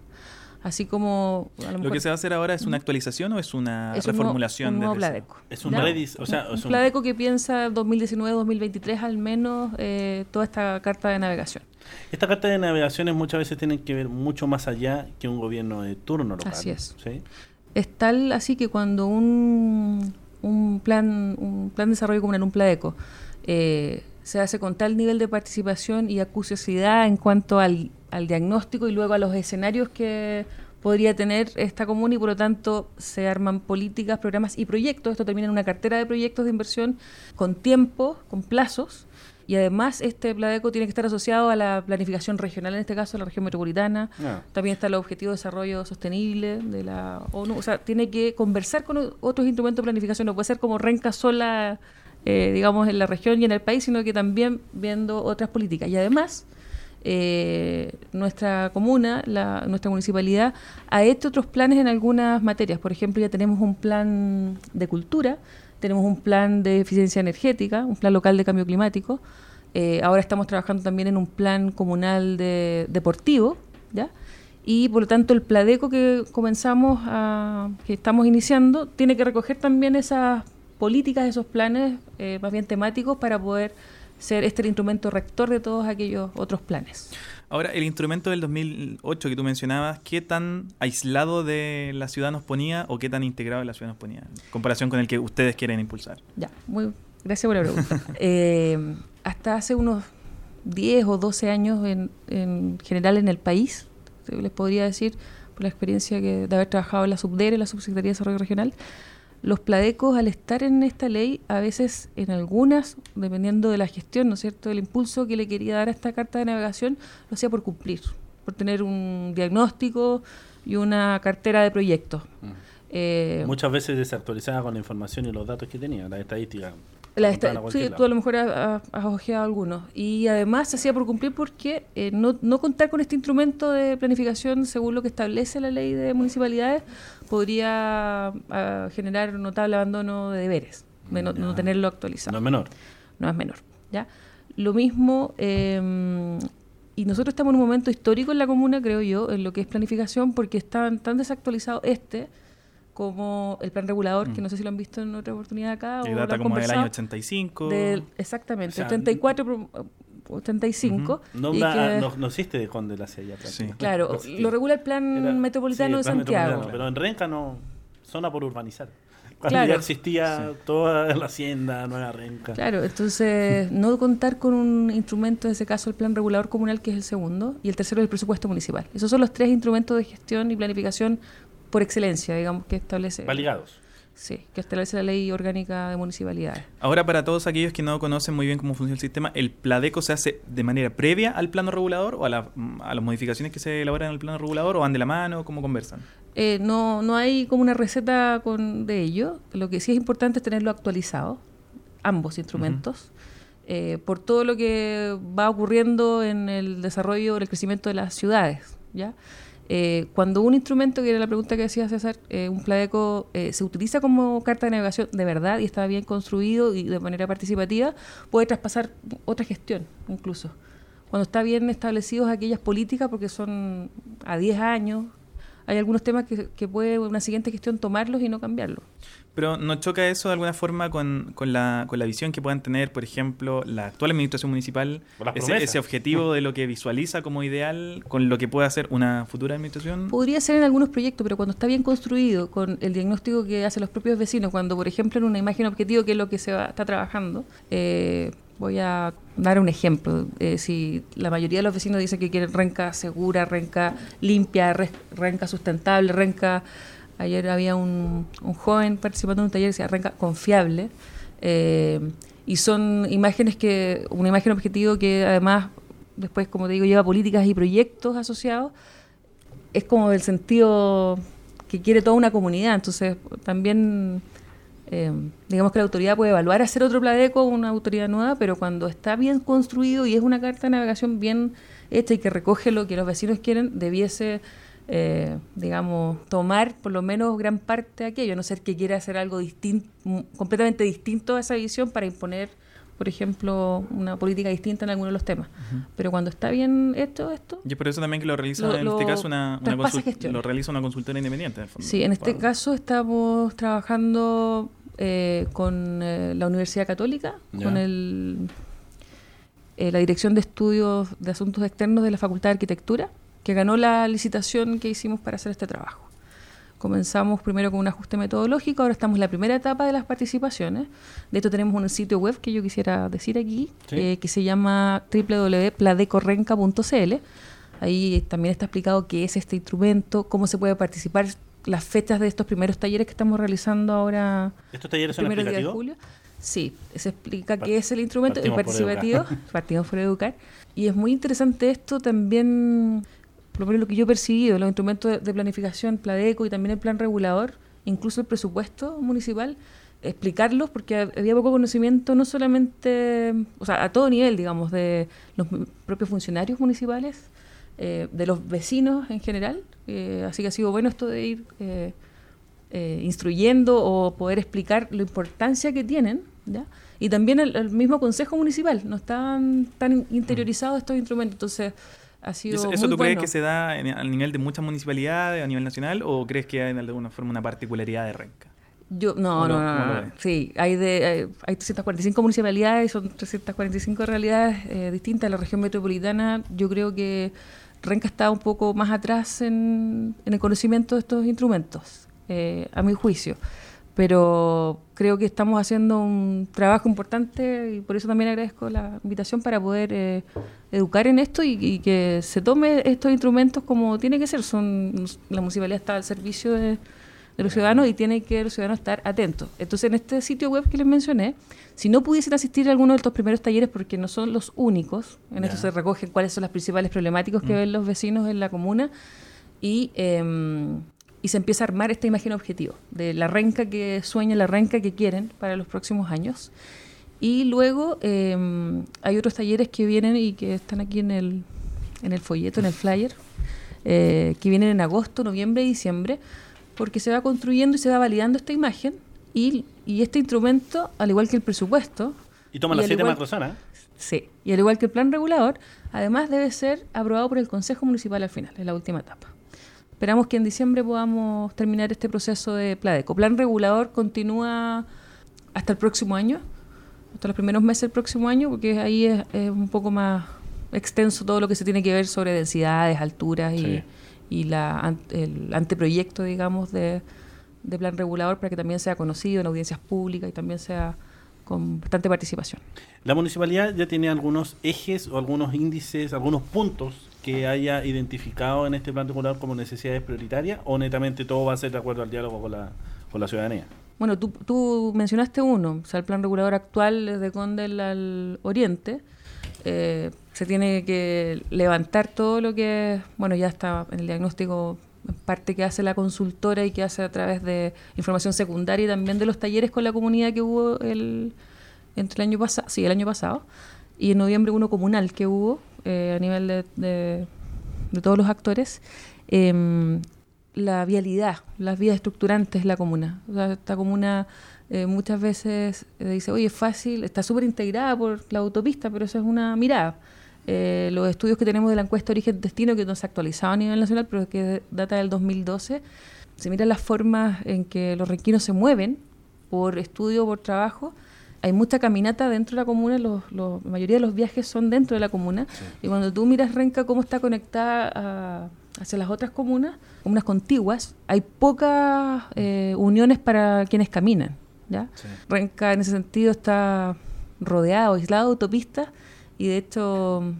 Así como... a ¿Lo mejor- que se va a hacer ahora es una actualización o es una es un nuevo- reformulación un nuevo desde cero? Pladeco. Es un ¿ya? redis, o sea, un, es un- Pladeco que piensa 2019-2023 al menos eh, toda esta carta de navegación. Estas cartas de navegaciones muchas veces tienen que ver mucho más allá que un gobierno de turno local. Así es. ¿sí? Es tal así que cuando un, un plan un plan de desarrollo comunal, un PLADECO, eh, se hace con tal nivel de participación y acuciosidad en cuanto al, al diagnóstico y luego a los escenarios que podría tener esta comuna y por lo tanto se arman políticas, programas y proyectos. Esto termina en una cartera de proyectos de inversión con tiempo, con plazos. Y además este PLADECO tiene que estar asociado a la planificación regional, en este caso la región metropolitana, Ah. también está el objetivo de desarrollo sostenible de la ONU. O sea, tiene que conversar con otros instrumentos de planificación. No puede ser como renca sola, eh, digamos, en la región y en el país, sino que también viendo otras políticas. Y además, eh, nuestra comuna, la, nuestra municipalidad, ha hecho otros planes en algunas materias. Por ejemplo, ya tenemos un plan de cultura, tenemos un plan de eficiencia energética, un plan local de cambio climático. Eh, ahora estamos trabajando también en un plan comunal de, deportivo, ¿ya? Y por lo tanto el Pladeco que comenzamos a, que estamos iniciando, tiene que recoger también esas políticas, esos planes eh, más bien temáticos para poder ser este el instrumento rector de todos aquellos otros planes. Ahora, el instrumento del 2008 que tú mencionabas, ¿qué tan aislado de la ciudad nos ponía o qué tan integrado de la ciudad nos ponía en comparación con el que ustedes quieren impulsar? Ya, muy gracias por la pregunta. Eh, hasta hace unos 10 o 12 años en, en general en el país, les podría decir, por la experiencia que, de haber trabajado en la SUBDERE, la Subsecretaría de Desarrollo Regional, los pladecos al estar en esta ley, a veces en algunas, dependiendo de la gestión, ¿no es cierto?, del impulso que le quería dar a esta carta de navegación, lo hacía por cumplir, por tener un diagnóstico y una cartera de proyectos. Mm. Eh, Muchas veces desactualizada con la información y los datos que tenía, la estadística. La esta- a sí, lado. tú a lo mejor has, has ojeado algunos. Y además se hacía por cumplir porque eh, no, no contar con este instrumento de planificación según lo que establece la ley de municipalidades podría ah, generar un notable abandono de deberes, de no, tenerlo actualizado No es menor. no es menor. ¿ya? Lo mismo, eh, y nosotros estamos en un momento histórico en la comuna, creo yo, en lo que es planificación, porque están tan desactualizados este como el plan regulador, que no sé si lo han visto en otra oportunidad acá. Que o data han como del año 85. del- exactamente, O sea, el 34, pro- 85. No, y da- que- no, no existe de Conde la Sella. prácticamente. claro, No lo regula el plan Era- metropolitano sí, de el plan Santiago. metropolitano, Pero en Renca no, zona por urbanizar. Cuando Claro. ya existía toda la hacienda, Nueva Renca. Claro, entonces no contar con un instrumento, en ese caso el plan regulador comunal, que es el segundo, y el tercero es el presupuesto municipal. Esos son los tres instrumentos de gestión y planificación por excelencia, digamos, que establece, Va ligados. sí, que establece la ley orgánica de municipalidades. Ahora, para todos aquellos que no conocen muy bien cómo funciona el sistema, ¿el PLADECO se hace de manera previa al plano regulador o a, la- a las modificaciones que se elaboran en el plano regulador o van de la mano? ¿Cómo conversan? Eh, no, no hay como una receta con, de ello. Lo que sí es importante es tenerlo actualizado, ambos instrumentos, eh, por todo lo que va ocurriendo en el desarrollo, en el crecimiento de las ciudades. ¿ya? Eh, cuando un instrumento, que era la pregunta que decía César, eh, un Pladeco eh, se utiliza como carta de navegación de verdad y está bien construido y de manera participativa, puede traspasar otra gestión incluso. Cuando está bien establecidos aquellas políticas, porque son a 10 años, hay algunos temas que, que puede una siguiente gestión tomarlos y no cambiarlos. Pero ¿no choca eso de alguna forma con, con la, con la visión que puedan tener, por ejemplo, la actual administración municipal, ese objetivo de lo que visualiza como ideal con lo que puede hacer una futura administración? Podría ser en algunos proyectos, pero cuando está bien construido, con el diagnóstico que hacen los propios vecinos, cuando, por ejemplo, en una imagen objetivo, que es lo que se va, está trabajando, eh, voy a dar un ejemplo. Eh, si la mayoría de los vecinos dicen que quieren renca segura, renca limpia, renca sustentable, renca... Ayer había un, un joven participando en un taller que decía renca confiable. eh, y son imágenes que, una imagen objetivo que además, después, como te digo, lleva políticas y proyectos asociados es como el sentido que quiere toda una comunidad. Entonces, también, eh, digamos que la autoridad puede evaluar hacer otro Pladeco, una autoridad nueva, pero cuando está bien construido y es una carta de navegación bien hecha y que recoge lo que los vecinos quieren, debiese, eh, digamos, tomar por lo menos gran parte de aquello, a no ser que quiera hacer algo distinto, completamente distinto a esa visión para imponer por ejemplo, una política distinta en algunos de los temas. Pero cuando está bien hecho esto, Y es por eso también que lo realiza Lo- en lo este caso una, una lo realiza una consultora independiente. en el fondo. Sí, en este Wow. caso estamos trabajando eh, con eh, la Universidad Católica, con el, eh, la Dirección de Estudios de Asuntos Externos de la Facultad de Arquitectura, que ganó la licitación que hicimos para hacer este trabajo. Comenzamos primero con un ajuste metodológico, ahora estamos en la primera etapa de las participaciones. De esto tenemos un sitio web que yo quisiera decir aquí, Sí. eh, que se llama www.pladecorrenca.cl. Ahí también está explicado qué es este instrumento, cómo se puede participar, las fechas de estos primeros talleres que estamos realizando ahora ¿Estos talleres son primero día de julio. Sí, se explica qué es el instrumento por participativo. Partimos por educar. Y es muy interesante esto también, por lo menos lo que yo he percibido, los instrumentos de, planificación, Pladeco y también el plan regulador, incluso el presupuesto municipal, explicarlos porque ha- había poco conocimiento no solamente, o sea, a todo nivel, digamos, de los propios funcionarios municipales, eh, de los vecinos en general. eh, así que ha sido bueno esto de ir eh, eh, instruyendo o poder explicar la importancia que tienen, ¿ya? Y también el, el mismo Consejo Municipal, no están tan interiorizados estos instrumentos, entonces ha ¿Y sido ¿Eso, muy eso tú bueno. crees que se da en- al nivel de muchas municipalidades, a nivel nacional, o crees que hay de alguna forma una particularidad de Renca? Yo, no, ¿Cómo no? Sí, hay, de, hay, hay 345 municipalidades, son 345 realidades eh, distintas. La región metropolitana, yo creo que Renca está un poco más atrás en, en el conocimiento de estos instrumentos, eh, a mi juicio. Pero creo que estamos haciendo un trabajo importante y por eso también agradezco la invitación para poder eh, educar en esto y, que se tome estos instrumentos como tiene que ser. Son La municipalidad está al servicio de, los ciudadanos y tiene que los ciudadanos estar atentos. Entonces, en este sitio web que les mencioné, si no pudiesen asistir a alguno de estos primeros talleres, porque no son los únicos, en esto se recogen cuáles son las principales problemáticas que mm. ven los vecinos en la comuna y... Eh, y se empieza a armar esta imagen objetivo de la renca que sueña, la renca que quieren para los próximos años. Y luego em, hay otros talleres que vienen y que están aquí en el, en el folleto, en el flyer, eh, que vienen en agosto, noviembre y diciembre, porque se va construyendo y se va validando esta imagen y, y este instrumento, al igual que el presupuesto... Y toma las siete macrozonas. Sí, y al igual que el plan regulador, además debe ser aprobado por el Consejo Municipal al final, en la última etapa. Esperamos que en diciembre podamos terminar este proceso de Pladeco. Plan regulador continúa hasta el próximo año, hasta los primeros meses del próximo año, porque ahí es, un poco más extenso todo lo que se tiene que ver sobre densidades, alturas y, la, el anteproyecto, digamos, de, de plan regulador para que también sea conocido en audiencias públicas y también sea con bastante participación. ¿La municipalidad ya tiene algunos ejes o algunos índices, algunos puntos que haya identificado en este plan regulador como necesidades prioritarias o netamente todo va a ser de acuerdo al diálogo con la, con la ciudadanía? Bueno, tú, tú mencionaste uno, o sea, el plan regulador actual desde Condel al Oriente. Eh, se tiene que levantar todo lo que, bueno, ya está en el diagnóstico parte que hace la consultora y que hace a través de información secundaria y también de los talleres con la comunidad que hubo el, entre el año pasado, sí, el año pasado, y en noviembre uno comunal que hubo eh, a nivel de, de, todos los actores, em, la vialidad, las vías estructurantes de la comuna. esta comuna eh, muchas veces eh, dice, oye, es fácil, está súper integrada por la autopista, pero eso es una mirada. Eh, los estudios que tenemos de la encuesta Origen-Destino, que no se ha actualizado a nivel nacional, pero que data del 2012, se miran las formas en que los renquinos se mueven por estudio o por trabajo. Hay mucha caminata dentro de la comuna, los, la mayoría de los viajes son dentro de la comuna. Y cuando tú miras Renca cómo está conectada hacia las otras comunas, comunas contiguas, hay pocas eh, uniones para quienes caminan. ¿ya? Renca en ese sentido está rodeado, aislado de autopistas y de hecho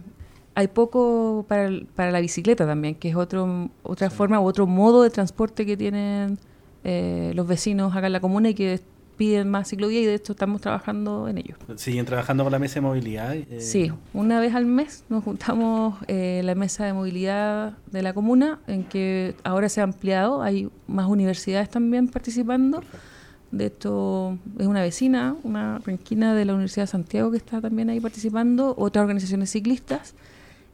hay poco para, para la bicicleta también, que es otro, otra forma u otro modo de transporte que tienen eh, los vecinos acá en la comuna y que piden más ciclovía y de hecho estamos trabajando en ello. ¿Siguen trabajando con la mesa de movilidad? Eh, sí, una vez al mes nos juntamos eh, la mesa de movilidad de la comuna, en que ahora se ha ampliado, hay más universidades también participando. De esto es una vecina, una renquina de la Universidad de Santiago que está también ahí participando, otras organizaciones ciclistas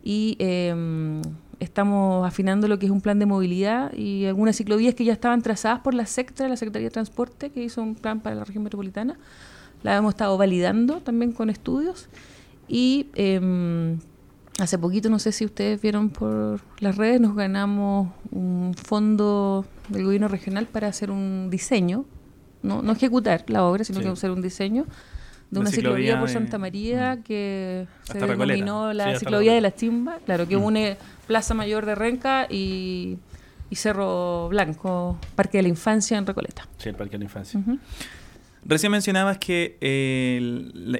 y em, estamos afinando lo que es un plan de movilidad y algunas ciclovías que ya estaban trazadas por la SECTRA, la Secretaría de Transporte, que hizo un plan para la región metropolitana. La hemos estado validando también con estudios y em, hace poquito, no sé si ustedes vieron por las redes, nos ganamos un fondo del gobierno regional para hacer un diseño no, no ejecutar la obra, sino que hacer un diseño de una ciclovía, por Santa María mm. que se denominó la ciclovía de la Chimba, claro, que mm. une Plaza Mayor de Renca y, Cerro Blanco, Parque de la Infancia en Recoleta. Sí, el Parque de la Infancia. Recién mencionabas que eh,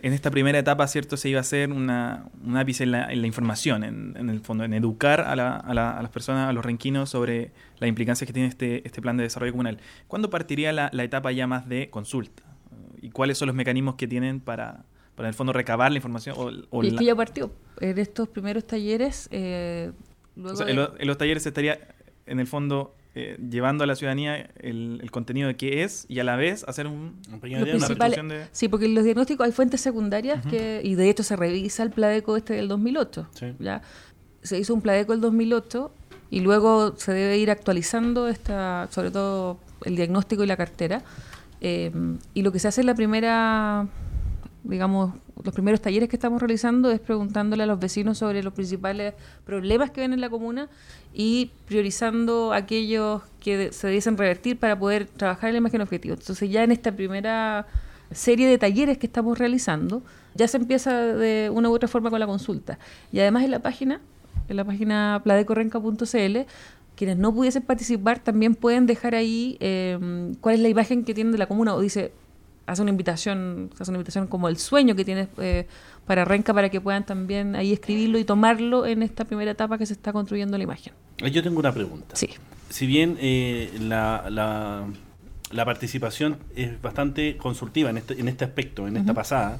en esta primera etapa, ¿cierto? Se iba a hacer una, un ápice en la, información, en, el fondo, en educar a, las personas, a los renquinos sobre las implicancias que tiene este, este plan de desarrollo comunal. ¿Cuándo partiría la, etapa ya más de consulta? ¿Y cuáles son los mecanismos que tienen para, para en el fondo, recabar la información? O, y es que ya partió. En estos primeros talleres... Eh, luego en, los talleres estaría, en el fondo eh, llevando a la ciudadanía el, contenido de qué es y a la vez hacer un, pequeño de... Sí, porque en los diagnósticos hay fuentes secundarias que y de hecho se revisa el Pladeco este del 2008. ¿ya? Se hizo un Pladeco el 2008 y luego se debe ir actualizando esta, sobre todo el diagnóstico y la cartera. Eh, y lo que se hace en la primera digamos, los primeros talleres que estamos realizando es preguntándole a los vecinos sobre los principales problemas que ven en la comuna y priorizando aquellos que se dicen revertir para poder trabajar en la imagen objetivo. Entonces ya en esta primera serie de talleres que estamos realizando, ya se empieza de una u otra forma con la consulta. Y además en la página, en la página pladecorrenca.cl, quienes no pudiesen participar también pueden dejar ahí eh, cuál es la imagen que tienen de la comuna o dice hace una invitación hace una invitación como el sueño que tiene eh, para Renca para que puedan también ahí escribirlo y tomarlo en esta primera etapa que se está construyendo la imagen Eh, Yo tengo una pregunta. sí Si bien eh, la, la, la participación es bastante consultiva en este, en este aspecto, en esta Ujú. pasada,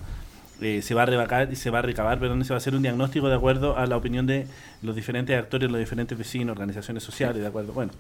eh, se va a rebacar y se va a recabar, perdón, se va a hacer un diagnóstico de acuerdo a la opinión de los diferentes actores, los diferentes vecinos, organizaciones sociales, de acuerdo, bueno,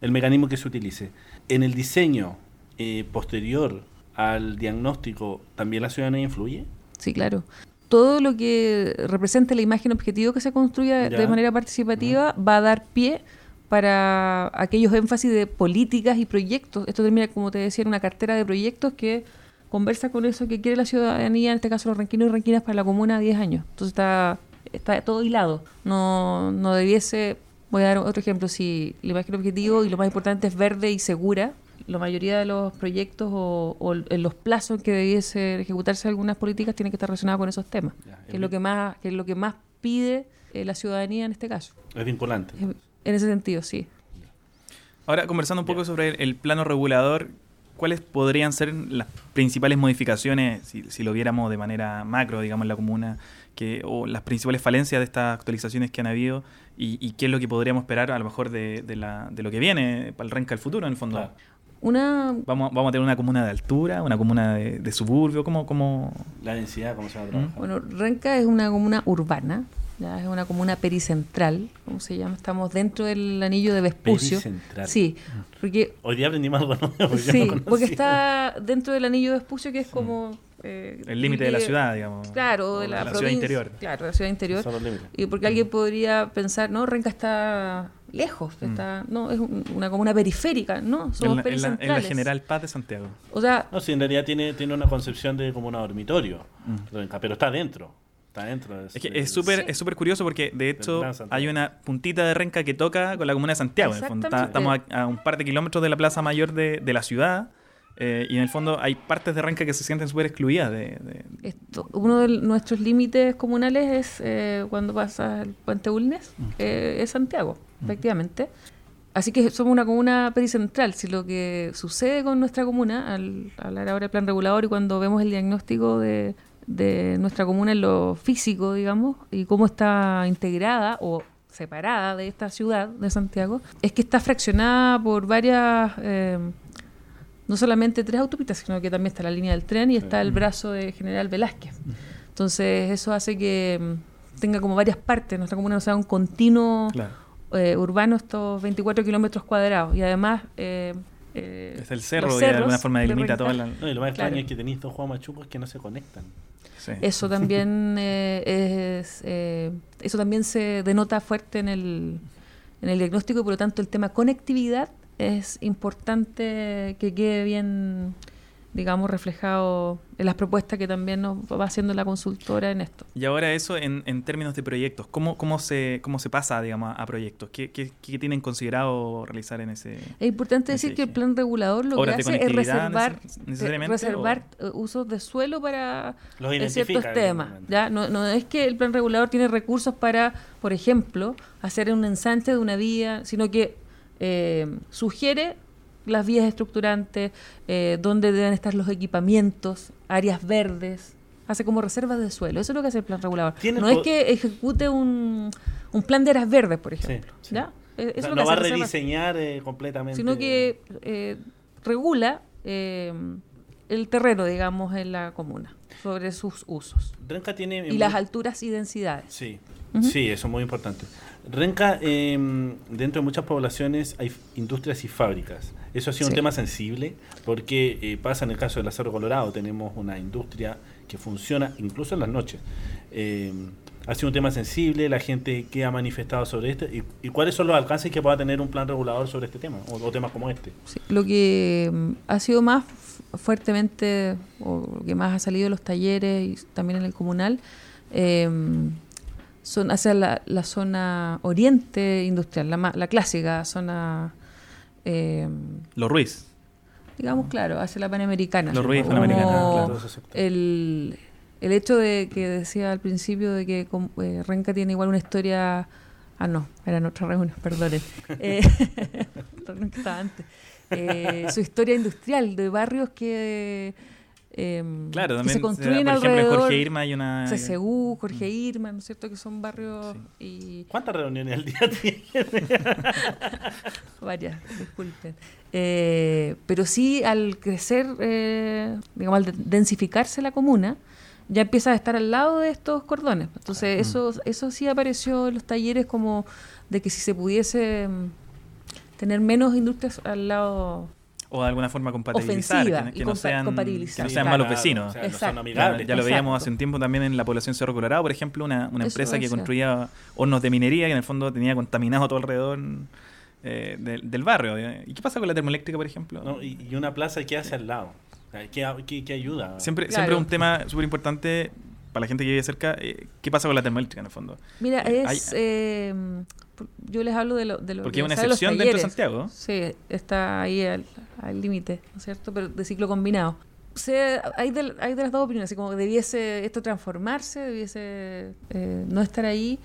el mecanismo que se utilice. En el diseño eh, posterior al diagnóstico, ¿también la ciudadanía influye? Sí, claro. Todo lo que represente la imagen objetivo que se construya Ya. de manera participativa va a dar pie para aquellos énfasis de políticas y proyectos. Esto termina, como te decía, en una cartera de proyectos que conversa con eso que quiere la ciudadanía, en este caso los ranquinos y ranquinas para la comuna a 10 años. Entonces está, está todo hilado. No, no debiese, voy a dar otro ejemplo, si la imagen objetivo y lo más importante es verde y segura, la mayoría de los proyectos o, o en los plazos en que debiese ejecutarse algunas políticas tienen que estar relacionados con esos temas, Ya, que es lo que más, que es lo que más pide eh, la ciudadanía en este caso. Es vinculante. En en ese sentido, sí. Ahora, conversando un poco Ya. sobre el, el plano regulador, ¿cuáles podrían ser las principales modificaciones, si, si lo viéramos de manera macro, digamos, en la comuna, que, o las principales falencias de estas actualizaciones que han habido y, y qué es lo que podríamos esperar a lo mejor de, de la, de lo que viene para el Renca del futuro, en el fondo? Claro. Una Vamos, vamos a tener una comuna de altura, una comuna de, de suburbio, ¿cómo, cómo? La densidad, ¿cómo se va a trabajar? Bueno, Renca es una comuna urbana, ya es una comuna pericentral, ¿cómo se llama? Estamos dentro del anillo de Vespucio. Pericentral. Sí, porque Hoy día aprendimos algo nuevo. no sí, porque está dentro del anillo de Vespucio que es como eh, El límite de la ciudad, digamos. Claro, O de la, ciudad provincia, interior. Claro, de la ciudad interior. Son los límites. Y porque alguien podría pensar, no, Renca está lejos, está, no, es un- una comuna periférica, no, somos En la, en, la, en la pericentrales. General Paz de Santiago. O sea, No, sí, en realidad tiene, tiene una concepción de como un dormitorio, Mm. Pero está dentro. Está dentro. de- Es que de- es súper Sí. es súper curioso porque de hecho hay una puntita de renca que toca con la comuna de Santiago. En el fondo. Está- Exactamente. estamos a, a un par de kilómetros de la plaza mayor de, de la ciudad eh, y en el fondo hay partes de renca que se sienten súper excluidas de, de- esto, uno de nuestros límites comunales es eh, cuando pasa el puente Bulnes, eh, es Santiago, efectivamente. Así que somos una comuna pericentral. Si lo que sucede con nuestra comuna, al hablar ahora del plan regulador y cuando vemos el diagnóstico de, de nuestra comuna en lo físico, digamos, y cómo está integrada o separada de esta ciudad de Santiago, es que está fraccionada por varias, eh, no solamente tres autopistas, sino que también está la línea del tren y está el brazo de General Velázquez. Entonces eso hace que mm, tenga como varias partes, nuestra comuna no sea un continuo Claro. eh, urbano estos 24 kilómetros cuadrados y además Es eh, eh, el los cerro y de alguna forma de delimita toda la... No, y lo más Claro. extraño es que tenéis dos juegos machucos que no se conectan. sí. Eso también eh, es eh, eso también se denota fuerte en el en el diagnóstico y por lo tanto el tema conectividad es importante que quede bien digamos reflejado en las propuestas que también nos va haciendo la consultora en esto. Y ahora eso en, en términos de proyectos, ¿cómo, cómo, se, cómo se pasa digamos, a proyectos? ¿Qué, qué, qué tienen considerado realizar en ese...? Es importante Ese decir que el plan regulador lo que ¿Obras de hace es reservar, eh, reservar eh, usos de suelo para identifica. ciertos temas. ¿ya? No, no es que el plan regulador tiene recursos para, por ejemplo, hacer un ensanche de una vía, sino que eh, sugiere las vías estructurantes, eh, dónde deben estar los equipamientos, áreas verdes, hace como reservas de suelo. Eso es lo que hace el plan regulador. ¿Tiene No es que ejecute un, un plan de áreas verdes, por ejemplo. sí. ¿ya? Eh, O Eso sea, es lo no que va a rediseñar eh, completamente. sino que eh, regula eh, el terreno, digamos, en la comuna, sobre sus usos. Tiene. Y las alturas y densidades. Sí, sí, eso es muy importante. Renca, eh, dentro de muchas poblaciones hay industrias y fábricas. Eso ha sido un tema sensible porque eh, pasa en el caso del acero colorado. Tenemos una industria que funciona incluso en las noches. Eh, ha sido un tema sensible, la gente que ha manifestado sobre esto y, y cuáles son los alcances que pueda tener un plan regulador sobre este tema o, o temas como este. Sí, Lo que mm, ha sido más fu- fuertemente, o lo que más ha salido en los talleres y también en el comunal, eh, son hacia la, la zona oriente industrial, la, ma- la clásica zona, eh, Los Ruiz. digamos, claro, hacia la panamericana. Los Ruiz Panamericana, claro. El, el hecho de que decía al principio de que eh, Renca tiene igual una historia Ah, no, era en otra reunión, perdonen. Eh, estaba antes. Eh, su historia industrial de barrios que, eh, Claro, que también se construyen por ejemplo, en alrededor. Jorge Irma hay una... CCU, Jorge Irma, ¿no es cierto? Que son barrios Sí. y ¿Cuántas reuniones al día tiene? varias, disculpen. Eh, pero sí, al crecer, eh, digamos, al de- densificarse la comuna, ya empieza a estar al lado de estos cordones. Entonces, eso, eso sí apareció en los talleres como de que si se pudiese mm, tener menos industrias al lado O de alguna forma compatibilizar, Ofensiva que, que y no compa- sean, compatibilizar, que no sean claro. malos vecinos. O sea, no son Exacto. amigables. Ya, ya lo Exacto. veíamos hace un tiempo también en la población Cerro Colorado, por ejemplo, una, una Eso empresa que construía hornos de minería que en el fondo tenía contaminado todo alrededor eh, del, del barrio. ¿Y qué pasa con la termoeléctrica, por ejemplo? ¿no? Y, y una plaza que hace al lado. ¿Qué, qué- qué ayuda? Siempre, Claro. siempre un tema súper importante para la gente que vive cerca. eh, ¿Qué pasa con la termoeléctrica en el fondo? Mira, Eh, es. eh, yo les hablo de lo, de lo Porque que es una excepción dentro de. Santiago. Sí, está ahí al límite, ¿no es cierto? Pero de ciclo combinado. O sea, hay, de, hay de las dos opiniones, así como que debiese esto transformarse, debiese eh, no estar ahí,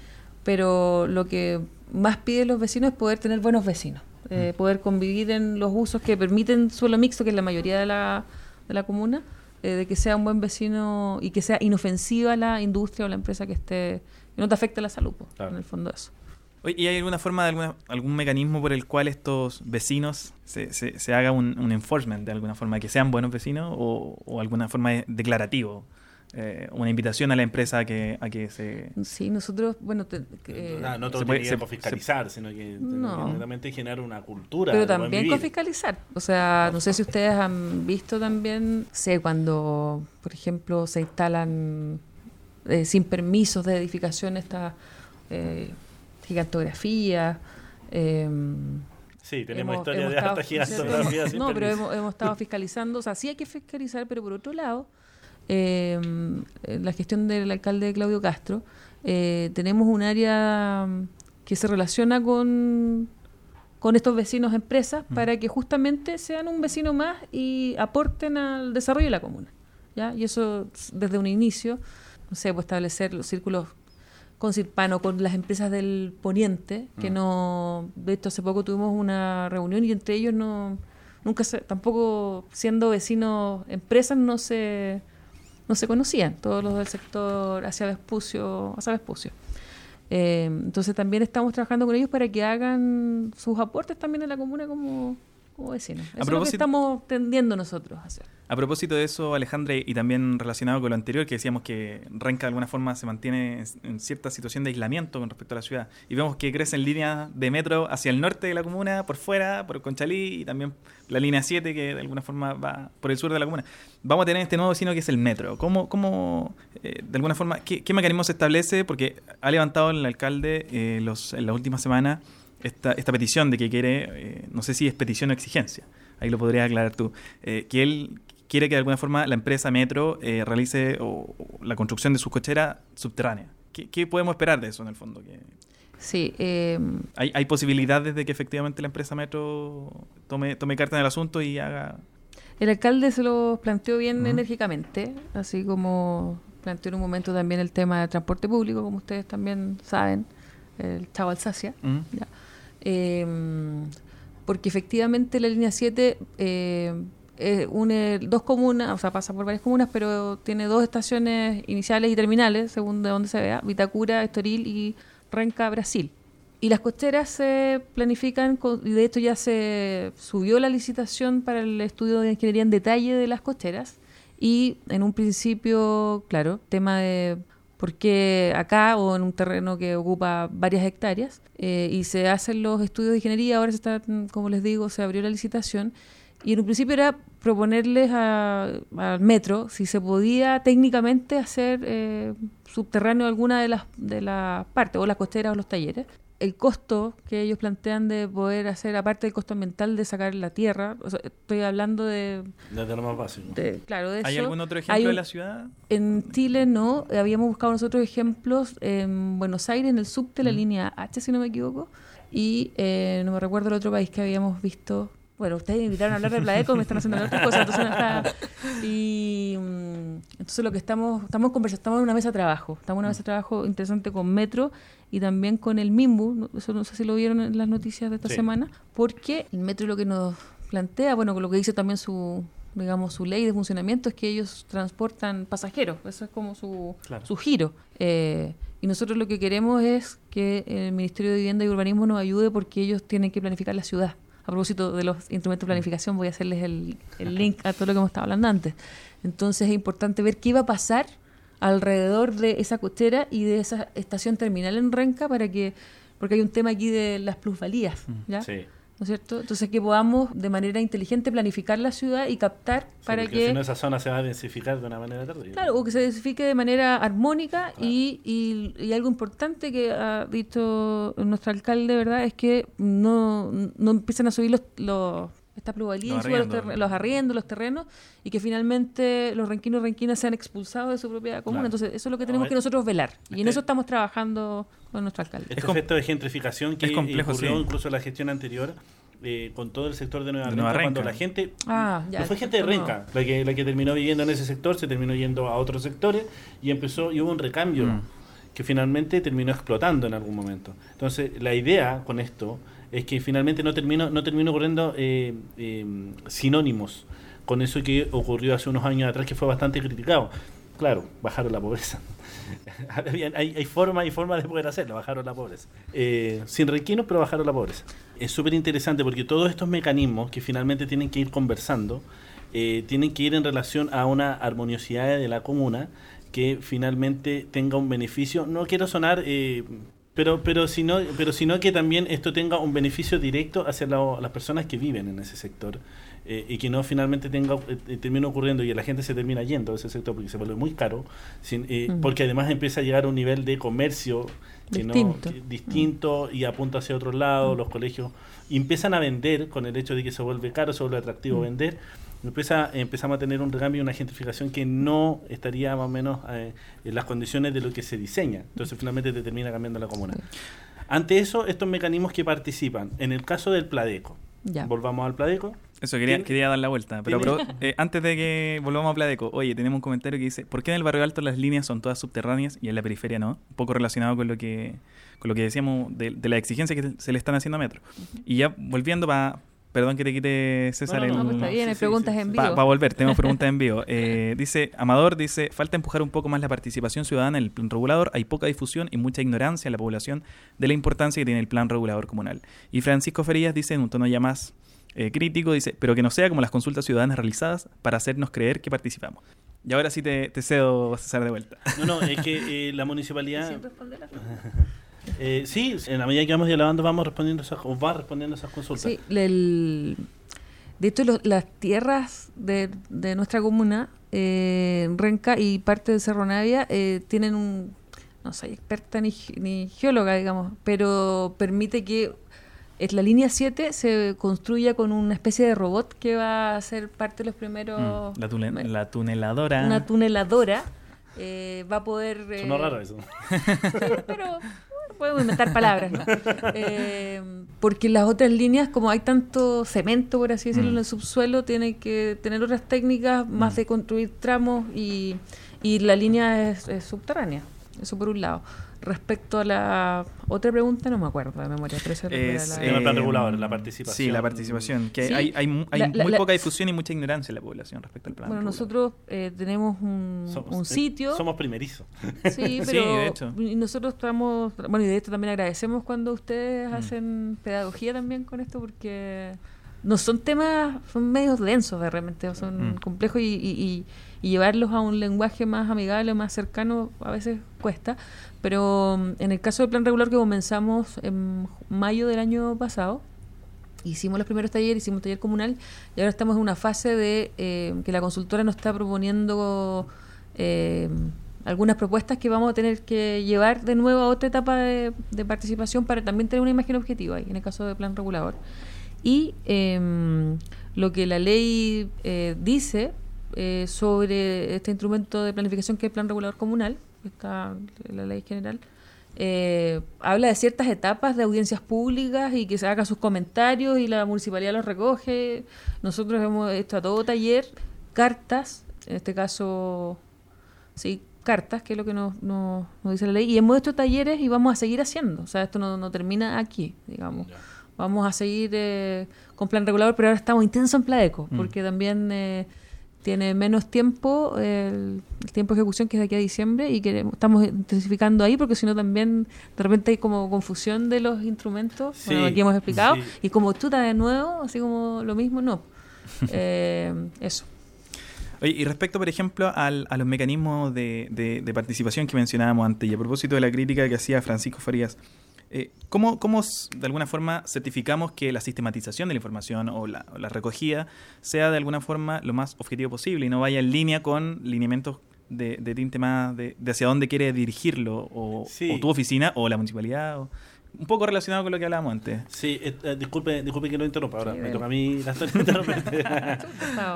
pero lo que más piden los vecinos es poder tener buenos vecinos, eh, poder convivir en los usos que permiten suelo mixto, que es la mayoría de la, de la comuna, eh, de que sea un buen vecino y que sea inofensiva la industria o la empresa que esté, que no te afecte la salud, Claro. en el fondo eso. Oye, ¿Y hay alguna forma, de alguna, algún mecanismo por el cual estos vecinos se, se, se haga un, un enforcement de alguna forma, que sean buenos vecinos o, o alguna forma de- declarativo? Eh, una invitación a la empresa a que, a que se... Sí, nosotros, bueno, te- que- no, no todo se puede- tiene se- que fiscalizar, sino que No. realmente generar una cultura. Pero también vivir. con fiscalizar. O sea, no sé si ustedes han visto también, sé, cuando, por ejemplo, se instalan eh, sin permisos de edificación estas eh, gigantografías. eh, Sí, tenemos hemos- historia hemos de ¿cierto? gigantografía sin No, pero hemos, hemos estado fiscalizando. O sea, sí hay que fiscalizar, pero por otro lado, eh, en la gestión del alcalde Claudio Castro, eh, tenemos un área mm, que se relaciona con, con estos vecinos empresas Mm. para que justamente sean un vecino más y aporten al desarrollo de la comuna. ¿ya? Y eso desde un inicio, no sé, pues establecer los círculos con Cirpano, con las empresas del Poniente, que Mm. no, de hecho hace poco tuvimos una reunión y entre ellos no, nunca se, tampoco siendo vecinos empresas no se, no se conocían, todos los del sector hacia Vespucio, hacia Vespucio. Eh, entonces también estamos trabajando con ellos para que hagan sus aportes también en la comuna como, como vecinos. Eso es lo que estamos tendiendo nosotros a hacer. A propósito de eso, Alejandra, y también relacionado con lo anterior, que decíamos que Renca de alguna forma se mantiene en- cierta situación de aislamiento con respecto a la ciudad. Y vemos que crecen líneas de metro hacia el norte de la comuna, por fuera, por Conchalí, y también la línea 7, que de alguna forma va por el sur de la comuna. Vamos a tener este nuevo vecino que es el metro. ¿Cómo, cómo eh, de alguna forma, qué, qué mecanismo se establece? Porque ha levantado el alcalde eh, los, en la última semana esta, petición de que quiere, eh, no sé si es petición o exigencia, ahí lo podrías aclarar tú, que él quiere que de alguna forma la empresa Metro eh, realice o- o la construcción de su cochera subterránea. ¿Qué, qué podemos esperar de eso en el fondo? ¿Que Sí, eh, hay, ¿Hay posibilidades de que efectivamente la empresa Metro tome, tome carta en el asunto y haga... El alcalde se lo planteó bien enérgicamente, así como planteó en un momento también el tema del transporte público, como ustedes también saben, el Chavo Alsacia. Ya. Eh, porque efectivamente la línea 7 eh, une dos comunas, o sea, pasa por varias comunas, pero tiene dos estaciones iniciales y terminales, según de donde se vea, Vitacura, Estoril y Renca, Brasil. Y las costeras se planifican, y de hecho ya se subió la licitación para el estudio de ingeniería en detalle de las costeras. Y en un principio, claro, tema de por qué acá o en un terreno que ocupa varias hectáreas eh, y se hacen los estudios de ingeniería, ahora se está, mm, como les digo, se abrió la licitación y en un principio era proponerles a- al metro si se podía técnicamente hacer eh, subterráneo alguna de las, de las partes, o las costeras o los talleres. El costo que ellos plantean de poder hacer, aparte del costo ambiental de sacar la tierra, o sea, estoy hablando de, Desde lo más básico. de- claro, de ¿Hay eso. algún otro Hay ejemplo de un- la ciudad? en Chile no, habíamos buscado nosotros ejemplos en Buenos Aires, en el subte, la Mm. línea H, si no me equivoco, y eh, no me recuerdo el otro país que habíamos visto, bueno, ustedes me invitaron a hablar de Pladeco, me están haciendo otras cosas, entonces no está... Y mm, entonces lo que estamos, estamos conversando, estamos en una mesa de trabajo, estamos en una mesa de trabajo interesante con Metro y también con el MIMBU, eso no sé si lo vieron en las noticias de esta Sí. semana, porque el Metro lo que nos plantea, bueno, con lo que dice también su digamos su ley de funcionamiento es que ellos transportan pasajeros, eso es como su, Claro. su giro. Eh, y nosotros lo que queremos es que el Ministerio de Vivienda y Urbanismo nos ayude porque ellos tienen que planificar la ciudad. A propósito de los instrumentos de planificación, voy a hacerles el, el link a todo lo que hemos estado hablando antes. Entonces es importante ver qué va a pasar alrededor de esa cochera y de esa estación terminal en Renca para que, porque hay un tema aquí de las plusvalías, ¿ya? Sí. ¿No es cierto? Entonces que podamos de manera inteligente planificar la ciudad y captar Sí, para que... si no, esa zona se va a densificar de una manera terrible. Claro, o que se densifique de manera armónica y, y, y algo importante que ha dicho nuestro alcalde, ¿verdad? Es que no, no empiecen a subir los, los esta pluralidad, Los suban los, los arriendos, los terrenos, y que finalmente los renquinos y renquinas sean expulsados de su propiedad común. Claro. Entonces, eso es lo que tenemos es- que nosotros velar. Y en este- eso estamos trabajando con nuestro alcalde. Este com- efecto de gentrificación que es complejo, ocurrió sí. incluso en la gestión anterior eh, con todo el sector de Nueva, De Renca, Nueva cuando la gente Ah, ya, no fue gente de Renca la que, la que terminó viviendo en ese sector se terminó yendo a otros sectores y empezó y hubo un recambio Mm. que finalmente terminó explotando en algún momento entonces la idea con esto es que finalmente no terminó no terminó ocurriendo eh, eh, sinónimos con eso que ocurrió hace unos años atrás que fue bastante criticado claro bajaron la pobreza hay, hay formas y formas de poder hacerlo, bajaron la pobreza. Eh, sin requinos, pero bajaron la pobreza. Es súper interesante porque todos estos mecanismos que finalmente tienen que ir conversando, tienen que ir en relación a una armoniosidad de la comuna que finalmente tenga un beneficio. No quiero sonar... eh, pero, pero, sino, pero sino que también esto tenga un beneficio directo hacia la- las personas que viven en ese sector eh, y que no finalmente tenga eh, termine ocurriendo y la gente se termina yendo de ese sector porque se vuelve muy caro, sin- eh, Mm. porque además empieza a llegar a un nivel de comercio que no- Distinto. que- distinto y apunta hacia otro lado, Mm. los colegios y empiezan a vender con el hecho de que se vuelve caro, se vuelve atractivo vender. Empieza, empezamos a tener un recambio y una gentrificación que no estaría más o menos eh, en las condiciones de lo que se diseña. Entonces finalmente te termina cambiando la comuna. Ante eso, estos mecanismos que participan, en el caso del Pladeco, Ya. volvamos al Pladeco, Eso, quería, quería dar la vuelta. Pero, eh, antes de que volvamos a Pladeco, oye, tenemos un comentario que dice, ¿por qué en el barrio alto las líneas son todas subterráneas y en la periferia no? Un poco relacionado con lo que con lo que decíamos de, de la exigencia que se le están haciendo a Metro. Y ya volviendo para... Perdón que te quite, César, No, no, el- No, pues está bien, sí, hay preguntas sí, en vivo. Para volver, tenemos preguntas en vivo. Eh, dice, Amador dice, falta empujar un poco más la participación ciudadana en el plan regulador. Hay poca difusión y mucha ignorancia en la población de la importancia que tiene el plan regulador comunal. Y Francisco Ferillas dice, en un tono ya más eh, crítico, dice, pero que no sea como las consultas ciudadanas realizadas para hacernos creer que participamos. Y ahora sí te, te cedo, César, de vuelta. no, no, es que eh, la municipalidad... Eh, sí, en la medida que vamos dialogando vamos respondiendo esas, o va respondiendo esas consultas. Sí, el- de hecho lo- las tierras de, de nuestra comuna, eh, Renca y parte de Cerro Navia, eh, tienen un, no soy experta ni, ge- ni geóloga, digamos, pero permite que es la línea 7 se construya con una especie de robot que va a ser parte de los primeros... Mm, la, tune- la tuneladora. Una tuneladora. eh, va a poder... eh, Sonó raro eso. pero podemos inventar palabras, ¿no? Eh, porque las otras líneas, como hay tanto cemento, por así decirlo, Mm. en el subsuelo, tienen que tener otras técnicas más Mm. de construir tramos y, y la línea es, es subterránea. Eso por un lado. Respecto a la otra pregunta, no me acuerdo de memoria, pero esa era Es, la- El tema plan eh, regulador, la participación. Sí, la participación. Que Sí. hay, hay, mu- hay La- muy la- poca difusión y mucha ignorancia en la población respecto al plan. Bueno, regulador. nosotros eh, tenemos un, Somos- un eh, sitio. Somos primerizos. Sí, Sí, pero de hecho. y nosotros estamos, bueno, y de hecho también agradecemos cuando ustedes Mm. hacen pedagogía también con esto porque no son temas, son medios densos de repente, o son Mm. complejos y, y- y- y llevarlos a un lenguaje más amigable, más cercano, a veces cuesta. Pero mm, en el caso del plan regular que comenzamos en mayo del año pasado, hicimos los primeros talleres, hicimos taller comunal y ahora estamos en una fase de eh, que la consultora nos está proponiendo eh, algunas propuestas que vamos a tener que llevar de nuevo a otra etapa de, de participación para también tener una imagen objetiva ahí, en el caso del plan regulador. Y em, lo que la ley eh, dice eh, sobre este instrumento de planificación que es el plan regulador comunal, está la ley general, eh, habla de ciertas etapas de audiencias públicas y que se haga sus comentarios y la municipalidad los recoge. Nosotros hemos hecho a todo taller cartas, en este caso, sí, cartas, que es lo que nos, nos, nos dice la ley, y hemos hecho talleres y vamos a seguir haciendo. O sea, esto no, no termina aquí, digamos. Vamos a seguir eh, con plan regulador, pero ahora estamos intensos en Pladeco, Mm. porque también eh, tiene menos tiempo, el, el tiempo de ejecución que es de aquí a diciembre, y queremos, estamos intensificando ahí, porque si no también de repente hay como confusión de los instrumentos, Sí, bueno, aquí hemos explicado, sí. y como estás de nuevo, así como lo mismo, no. Eh, eso. Oye, y respecto, por ejemplo, al- a los mecanismos de, de- de participación que mencionábamos antes, y a propósito de la crítica que hacía Francisco Farías, eh, ¿cómo, cómo de alguna forma certificamos que la sistematización de la información o la, o la recogida sea de alguna forma lo más objetivo posible y no vaya en línea con lineamientos de, de tinte más de, de hacia dónde quiere dirigirlo o, Sí. o tu oficina o la municipalidad? o- un poco relacionado con lo que hablábamos antes. Sí, eh, eh, disculpe, disculpe que lo interrumpa. Ahora Sí, me toca a mí la historia.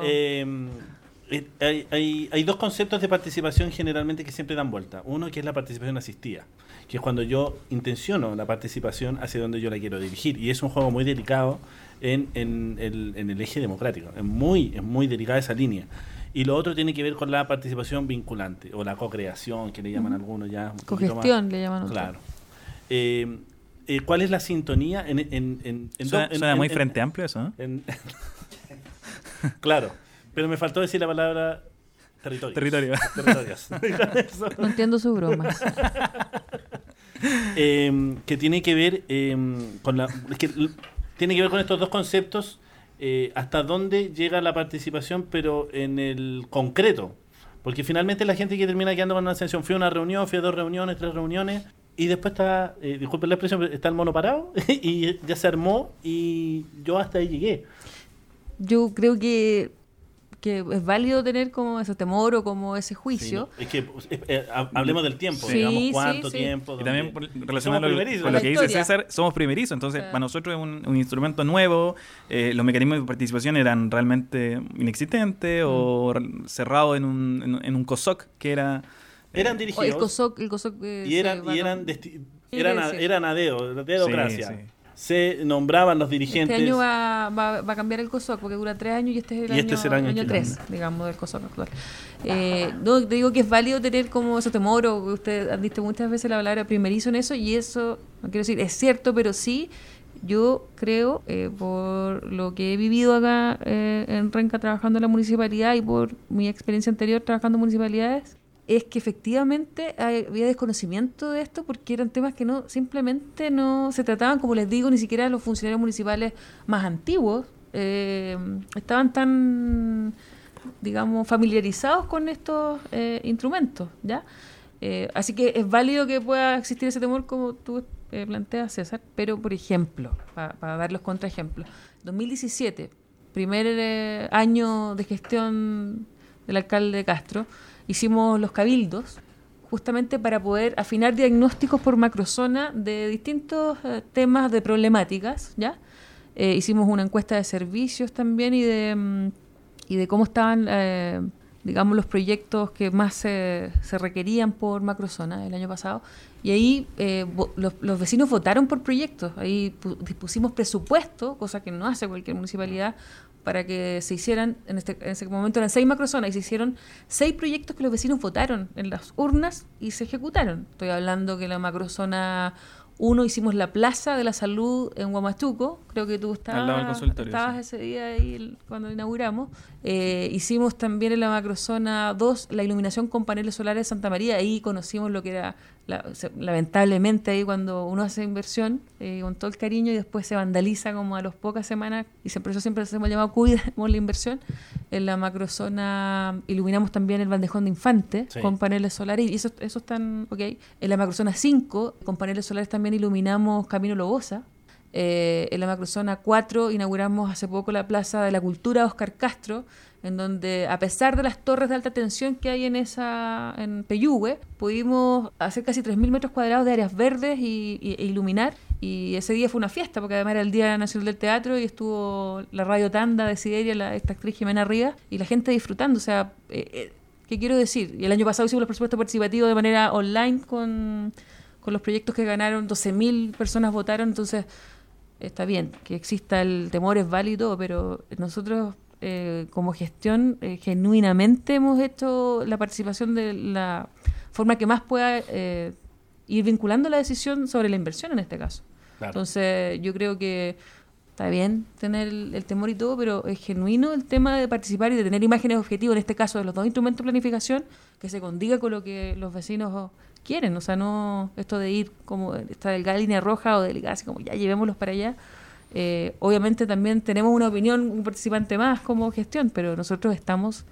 Eh, eh, hay, hay, hay dos conceptos de participación generalmente que siempre dan vuelta. Uno que es la participación asistida, que es cuando yo intenciono la participación hacia donde yo la quiero dirigir. Y es un juego muy delicado en, en el, en el eje democrático. Es muy, es muy delicada esa línea. Y lo otro tiene que ver con la participación vinculante o la co-creación, que le llaman algunos ya. Cogestión le llaman otros. Claro. Eh, eh, ¿Cuál es la sintonía en, en, en, en Suena, muy en- frente amplio eso, ¿no? en- claro, pero me faltó decir la palabra territorio. Territorio. Territorios. Con eso. No entiendo su broma. Eh, que tiene que ver eh, con la es que l- tiene que ver con estos dos conceptos eh, hasta dónde llega la participación pero en el concreto porque finalmente la gente que termina quedando con una sensación fui a una reunión fui a dos reuniones tres reuniones y después está eh, disculpen la expresión pero está el mono parado y ya se armó y yo hasta ahí llegué Yo creo que, que es válido tener como ese temor o como ese Sí, juicio. no, es que eh, ha- hablemos del tiempo Sí, digamos cuánto sí. tiempo Y también relacionado con lo que dice. César, somos primerizos, entonces Claro. para nosotros es un, un instrumento nuevo, eh, los mecanismos de participación eran realmente inexistentes o Mm. re- cerrados en un, en, en un COSOC que era... eh, eran O el dirigidos COSOC, el COSOC eh, y eran, y eran, eran, a, eran a dedo, dedocracia. Sí, sí. Se nombraban los Este dirigentes. año va, va, va a cambiar el COSOC porque dura tres años y este es el Y este año, es el año 3, digamos, del COSOC actual. Eh, no, te digo que es válido tener como ese temor o que usted ha visto muchas veces la palabra primerizo en eso y eso, no quiero decir, es cierto, pero sí, yo creo, eh, por lo que he vivido acá eh, en Renca trabajando en la municipalidad y por mi experiencia anterior trabajando en municipalidades, es que efectivamente había desconocimiento de esto porque eran temas que no simplemente no se trataban, como les digo, ni siquiera los funcionarios municipales más antiguos eh, estaban tan, digamos, familiarizados con estos eh, instrumentos, ¿ya? Eh, así que es válido que pueda existir ese temor como tú eh, planteas, César, pero por ejemplo, pa- para dar los contraejemplos, 2017, primer eh, año de gestión del alcalde de Castro, hicimos los cabildos justamente para poder afinar diagnósticos por macrozona de distintos eh, temas de problemáticas, ¿ya? Eh, hicimos una encuesta de servicios también y de, mm, y de cómo estaban, eh, digamos, los proyectos que más se, requerían por macrozona el año pasado. Y ahí eh, los, los vecinos votaron por proyectos. Ahí pu- dispusimos presupuesto, cosa que no hace cualquier municipalidad, para que se hicieran, en, este, en ese momento eran seis macrozonas, y se hicieron seis proyectos que los vecinos votaron en las urnas y se ejecutaron. Estoy hablando que la macrozona 1 hicimos la Plaza de la Salud en Huamachuco, creo que tú estabas, Al lado del consultorio, estabas sí. ese día ahí el- cuando inauguramos. Eh, hicimos también en la macrozona 2 la iluminación con paneles solares de Santa María, ahí conocimos lo que era, la- lamentablemente ahí cuando uno hace inversión eh, con todo el cariño y después se vandaliza como a las pocas semanas, y siempre eso siempre hemos llamado cuidemos la inversión. En la macrozona iluminamos también el bandejón de infante Sí. con paneles solares, y eso, eso están, ok. En la macrozona 5, con paneles solares también iluminamos Camino Lobosa, eh, en la macrozona 4 inauguramos hace poco la Plaza de la Cultura Oscar Castro, en donde a pesar de las torres de alta tensión que hay en esa en Peyúgue, pudimos hacer casi 3.000 metros cuadrados de áreas verdes y, e iluminar. Y ese día fue una fiesta, porque además era el Día Nacional del Teatro y estuvo la radio Tanda de Sideria, la, esta actriz Jimena Rivas, y la gente disfrutando. O sea, eh, eh, ¿qué quiero decir? Y el año pasado hicimos los presupuestos participativos de manera online con con los proyectos que ganaron, 12.000 personas votaron, entonces está bien, que exista el temor es válido, pero nosotros eh, como gestión eh, genuinamente hemos hecho la participación de la forma que más pueda eh, ir vinculando la decisión sobre la inversión en este caso. Claro. Entonces yo creo que está bien tener el, el temor y todo, pero es genuino el tema de participar y de tener imágenes objetivas, en este caso de los dos instrumentos de planificación, que se condiga con lo que los vecinos quieren. O sea, no esto de ir como esta delgada línea roja o delgada, así como ya llevémoslos para allá. Eh, obviamente también tenemos una opinión, un participante más como gestión, pero nosotros estamos,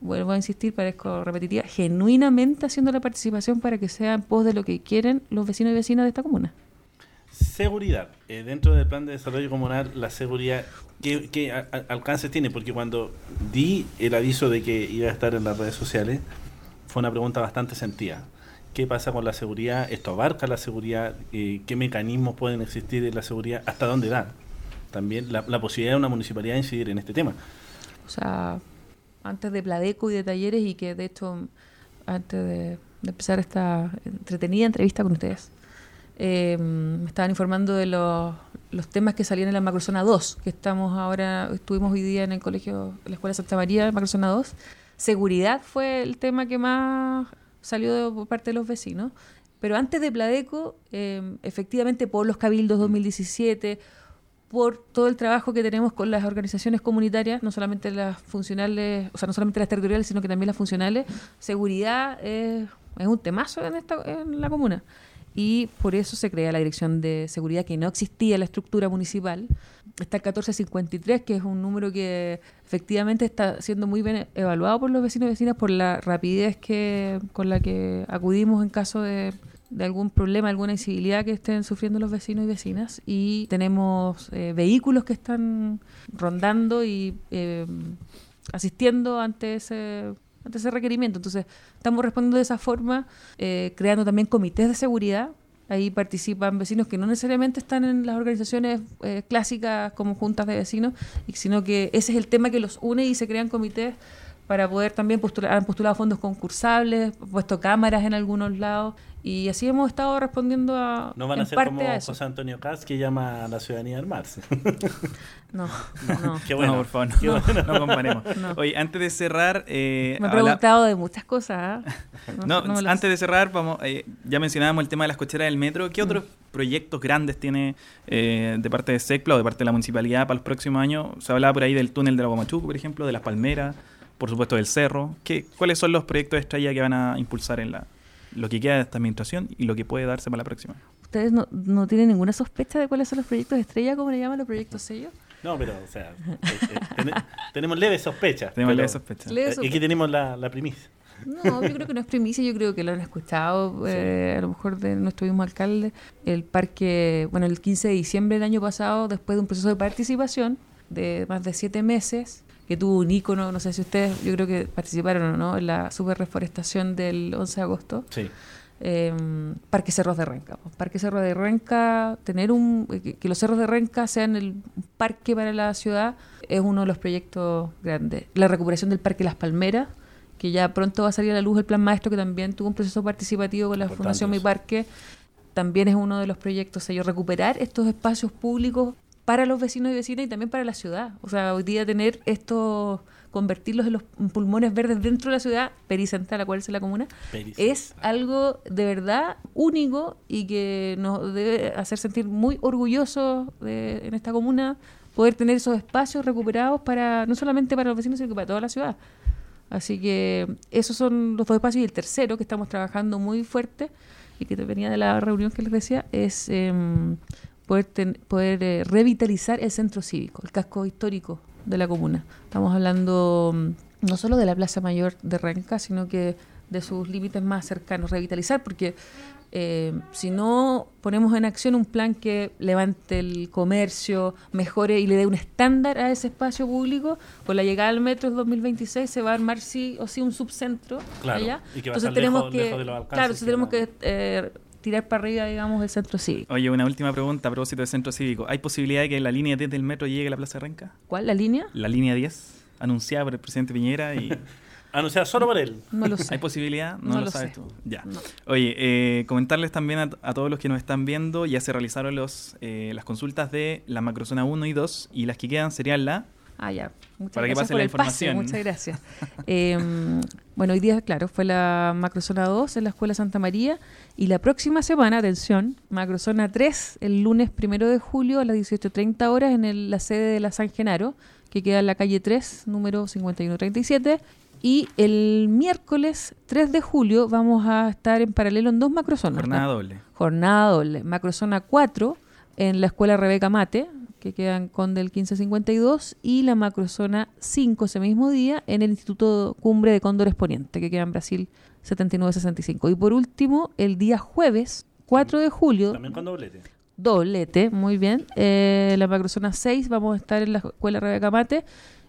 vuelvo a insistir, parezco repetitiva, genuinamente haciendo la participación para que sea en pos de lo que quieren los vecinos y vecinas de esta comuna. Seguridad. Eh, dentro del plan de desarrollo comunal, la seguridad, ¿qué, alcances tiene? Porque cuando di el aviso de que iba a estar en las redes sociales, fue una pregunta bastante sentida. ¿Qué pasa con la seguridad? ¿Esto abarca la seguridad? Eh, ¿Qué mecanismos pueden existir en la seguridad? ¿Hasta dónde da? También la, la posibilidad de una municipalidad de incidir en este tema. O sea, antes de Pladeco y de talleres y que de hecho antes de, empezar esta entretenida entrevista con ustedes, eh, me estaban informando de los, los temas que salían en la Macrozona 2, que estamos ahora, estuvimos hoy día en el colegio, en la Escuela Santa María, Macrozona 2. Seguridad fue el tema que más salió por parte de los vecinos. Pero antes de Pladeco, eh, efectivamente por los cabildos 2017, por todo el trabajo que tenemos con las organizaciones comunitarias, no solamente las funcionales, o sea, no solamente las territoriales, sino que también las funcionales, seguridad es, es un temazo en, esta, en la comuna. Y por eso se crea la Dirección de Seguridad, que no existía en la estructura municipal. Está el 1453, que es un número que efectivamente está siendo muy bien evaluado por los vecinos y vecinas por la rapidez que con la que acudimos en caso de, algún problema, alguna incivilidad que estén sufriendo los vecinos y vecinas. Y tenemos eh, vehículos que están rondando y eh, asistiendo ante ese, ante ese requerimiento. Entonces, estamos respondiendo de esa forma, eh, creando también comités de seguridad. Ahí participan vecinos que no necesariamente están en las organizaciones eh, clásicas como juntas de vecinos, sino que ese es el tema que los une y se crean comités para poder también postular, han postulado fondos concursables, puesto cámaras en algunos lados, y así hemos estado respondiendo a, No van a ser parte como a. José Antonio Caz, que llama a la ciudadanía a armarse. No, no. Qué bueno. no, por favor, no, bueno. no comparemos. No. Oye, antes de cerrar... eh, Me he habla- preguntado de muchas cosas. ¿ah? No, antes de cerrar, vamos, eh, ya mencionábamos el tema de las cocheras del metro. Mm. ¿Qué otros proyectos grandes tiene eh, de parte de SECPLA o de parte de la municipalidad para los próximos años? Se hablaba por ahí del túnel de la Guamachuco, por ejemplo, de las Palmeras, por supuesto del Cerro. ¿Qué, ¿Cuáles son los proyectos de estrella que van a impulsar en la lo que queda de esta administración y lo que puede darse para la próxima? ¿Ustedes no, no tienen ninguna sospecha de cuáles son los proyectos de estrella, como le llaman los proyectos sellos? No, pero, o sea, eh, eh, ten- tenemos leves sospechas. Tenemos pero, la sospecha. Leve sospecha. Aquí tenemos la, la primicia. No, yo creo que no es primicia, yo creo que lo han escuchado, eh, a lo mejor de nuestro mismo alcalde. El parque, bueno, el 15 de diciembre del año pasado, después de un proceso de participación de más de siete meses, que tuvo un ícono, no sé si ustedes, yo creo que participaron o no, en la super reforestación del 11 de agosto. Sí. eh, Parque Cerros de Renca. Parque Cerros de Renca, tener un que, que los cerros de Renca sean el parque para la ciudad es uno de los proyectos grandes. La recuperación del Parque Las Palmeras, que ya pronto va a salir a la luz el plan maestro, que también tuvo un proceso participativo con la Fundación Mi. Parque, también es uno de los proyectos, o sea, yo recuperar estos espacios públicos para los vecinos y vecinas y también para la ciudad. O sea, hoy día tener estos, convertirlos en los pulmones verdes dentro de la ciudad, pericentral, la cual es la comuna, Pericentral. es algo de verdad único y que nos debe hacer sentir muy orgullosos de- en esta comuna poder tener esos espacios recuperados para no solamente para los vecinos sino que para toda la ciudad. Así que esos son los dos espacios y el tercero que estamos trabajando muy fuerte y que venía de la reunión que les decía es em, poder, ten- poder eh, revitalizar el centro cívico, el casco histórico de la comuna. Estamos hablando mm, no solo de la Plaza Mayor de Renca, sino que de sus límites más cercanos, revitalizar, porque eh, si no ponemos en acción un plan que levante el comercio, mejore y le dé un estándar a ese espacio público, con la llegada al metro del 2026 se va a armar sí o sí un subcentro Claro, allá. y que va a Entonces estar tenemos lejos- que, lejos de los claro, entonces tenemos que eh, tirar para arriba, digamos, el centro cívico. Oye, una última pregunta a propósito del centro cívico. ¿Hay posibilidad de que la línea 10 del metro llegue a la Plaza de Renca? ¿Cuál? ¿La línea? La línea 10, anunciada por el presidente Piñera y Anunciada solo por él. No lo sé. ¿Hay posibilidad? No, No lo, lo sabes sé. tú. Ya. No. Oye, eh, comentarles también a, a todos los que nos están viendo, ya se realizaron los, eh, las consultas de la macrozona 1 y 2 y las que quedan serían la... Ah, ya. Muchas Para que gracias pase por la el pase, información. muchas gracias. Eh, bueno, hoy día, claro, fue la macrozona 2 en la Escuela Santa María y la próxima semana, atención, macrozona 3, el lunes primero de julio a las 18.30 horas en el- la sede de la San Genaro, que queda en la calle 3, número 5137. Y el miércoles 3 de julio vamos a estar en paralelo en dos macrozonas. Jornada ¿no? doble. Jornada doble. Macrozona 4 en la escuela Rebeca Mate, que queda en Conde del 1552, y la macrozona 5 ese mismo día en el Instituto Cumbre de Cóndores Poniente, que queda en Brasil 7965. Y por último, el día jueves 4 de julio, También con doblete. doblete, muy bien, eh, la macrozona 6 vamos a estar en la escuela Rebeca Mate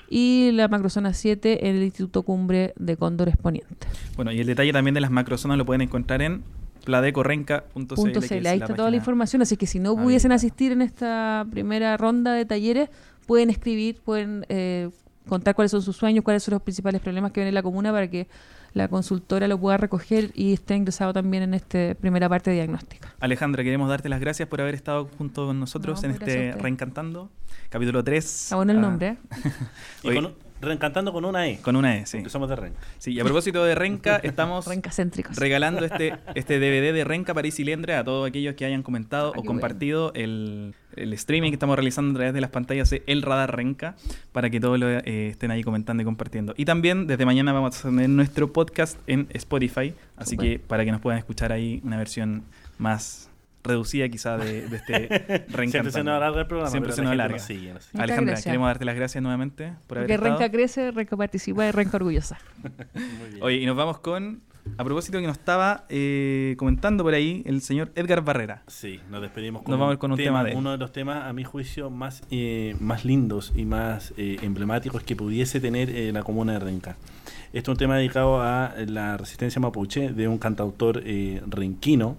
y la macrozona 7 en el Instituto Cumbre de Cóndores Poniente. Bueno, y el detalle también de las macrozonas lo pueden encontrar en pladecorrenca.cl. Ahí está toda la información, así que si no habilitada. pudiesen asistir en esta primera ronda de talleres, pueden escribir, pueden eh, contar cuáles son sus sueños, cuáles son los principales problemas que ven en la comuna para que la consultora lo pueda recoger y esté ingresado también en esta primera parte de diagnóstica. Alejandra, queremos darte las gracias por haber estado junto con nosotros No, en a este. Reencantando, capítulo 3. Está bueno el nombre, ¿eh? Y Oye. con, reencantando con una E. Con una E, sí. Porque somos de Renca. Sí, y a propósito de Renca, estamos Rencacéntricos. regalando este, este DVD de Renca París y Lendre a todos aquellos que hayan comentado Ah, o compartido el, el streaming que estamos realizando a través de las pantallas de El Radar Renca para que todos lo, eh, estén ahí comentando y compartiendo. Y también desde mañana vamos a tener nuestro podcast en Spotify, así que para que nos puedan escuchar ahí una versión más reducida quizá de, de este. Siempre se nos alarga el programa. Siempre se la nos alarga. nos sigue, nos sigue. Alejandra, gracias. queremos darte las gracias nuevamente por haber Porque estado. Renca crece, Renca participa y Renca orgullosa. Muy bien. Oye, y nos vamos con, a propósito que nos estaba eh, comentando por ahí el señor Edgar Barrera. Sí, nos despedimos Nos vamos con un tema de. Uno de los temas, a mi juicio, más, eh, más lindos y más eh, emblemáticos que pudiese tener eh, la comuna de Renca. Este es un tema dedicado a la resistencia mapuche de un cantautor eh, renquino,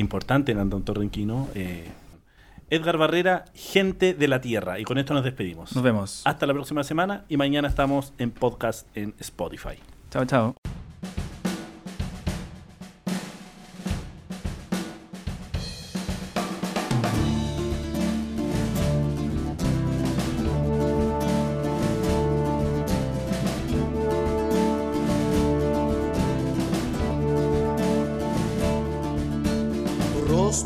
importante cantautor renquino, eh, Edgar Barrera, Gente de la Tierra. Y con esto nos despedimos. Nos vemos. Hasta la próxima semana y mañana estamos en podcast en Spotify. Chao, chao.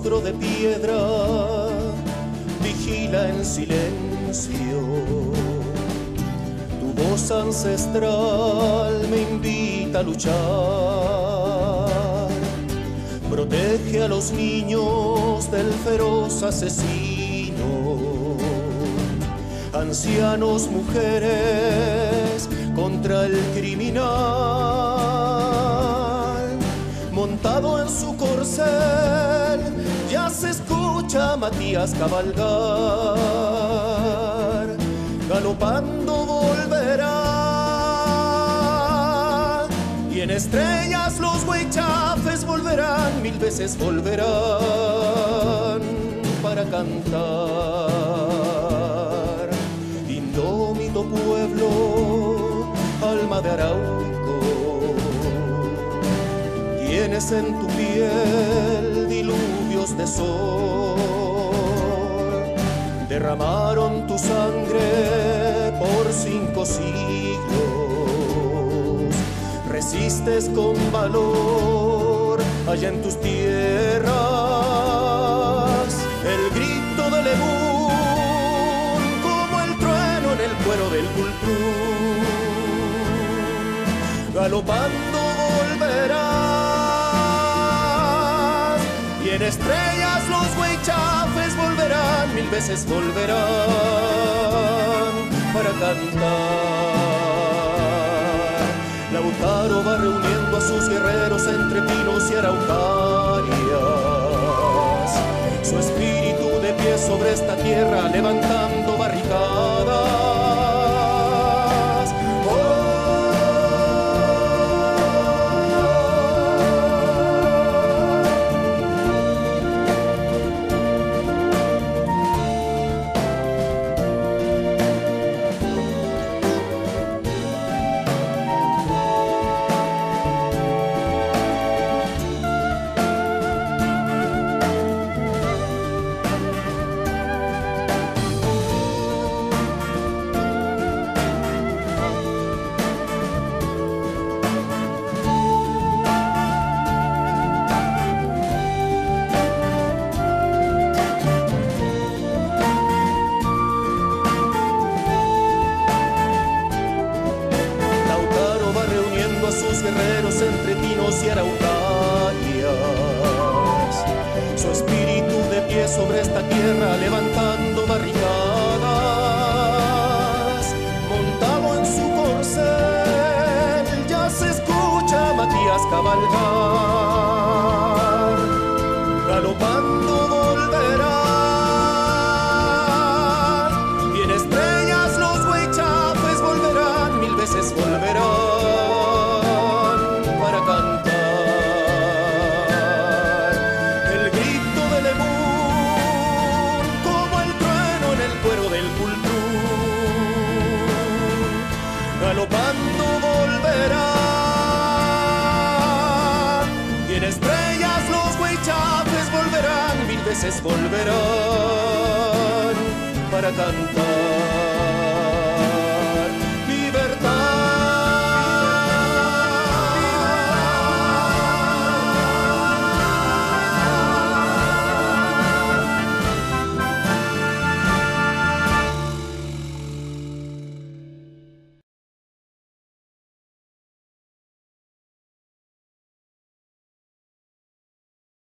De piedra vigila en silencio. Tu voz ancestral me invita a luchar. Protege a los niños del feroz asesino. Ancianos, mujeres contra el criminal montado en su corcel, ya se escucha Matías cabalgar, galopando volverá, y en estrellas los huichafes volverán, mil veces volverán para cantar. Indómito pueblo, alma de Arauco En tu piel diluvios de sol, derramaron tu sangre por cinco siglos, resistes con valor allá en tus tierras, el grito de Lebún como el trueno en el cuero del cultur galopando y en estrellas los huichafes volverán, mil veces volverán para cantar. Lautaro va reuniendo a sus guerreros entre pinos y araucarias. Su espíritu de pie sobre esta tierra levantando barricadas.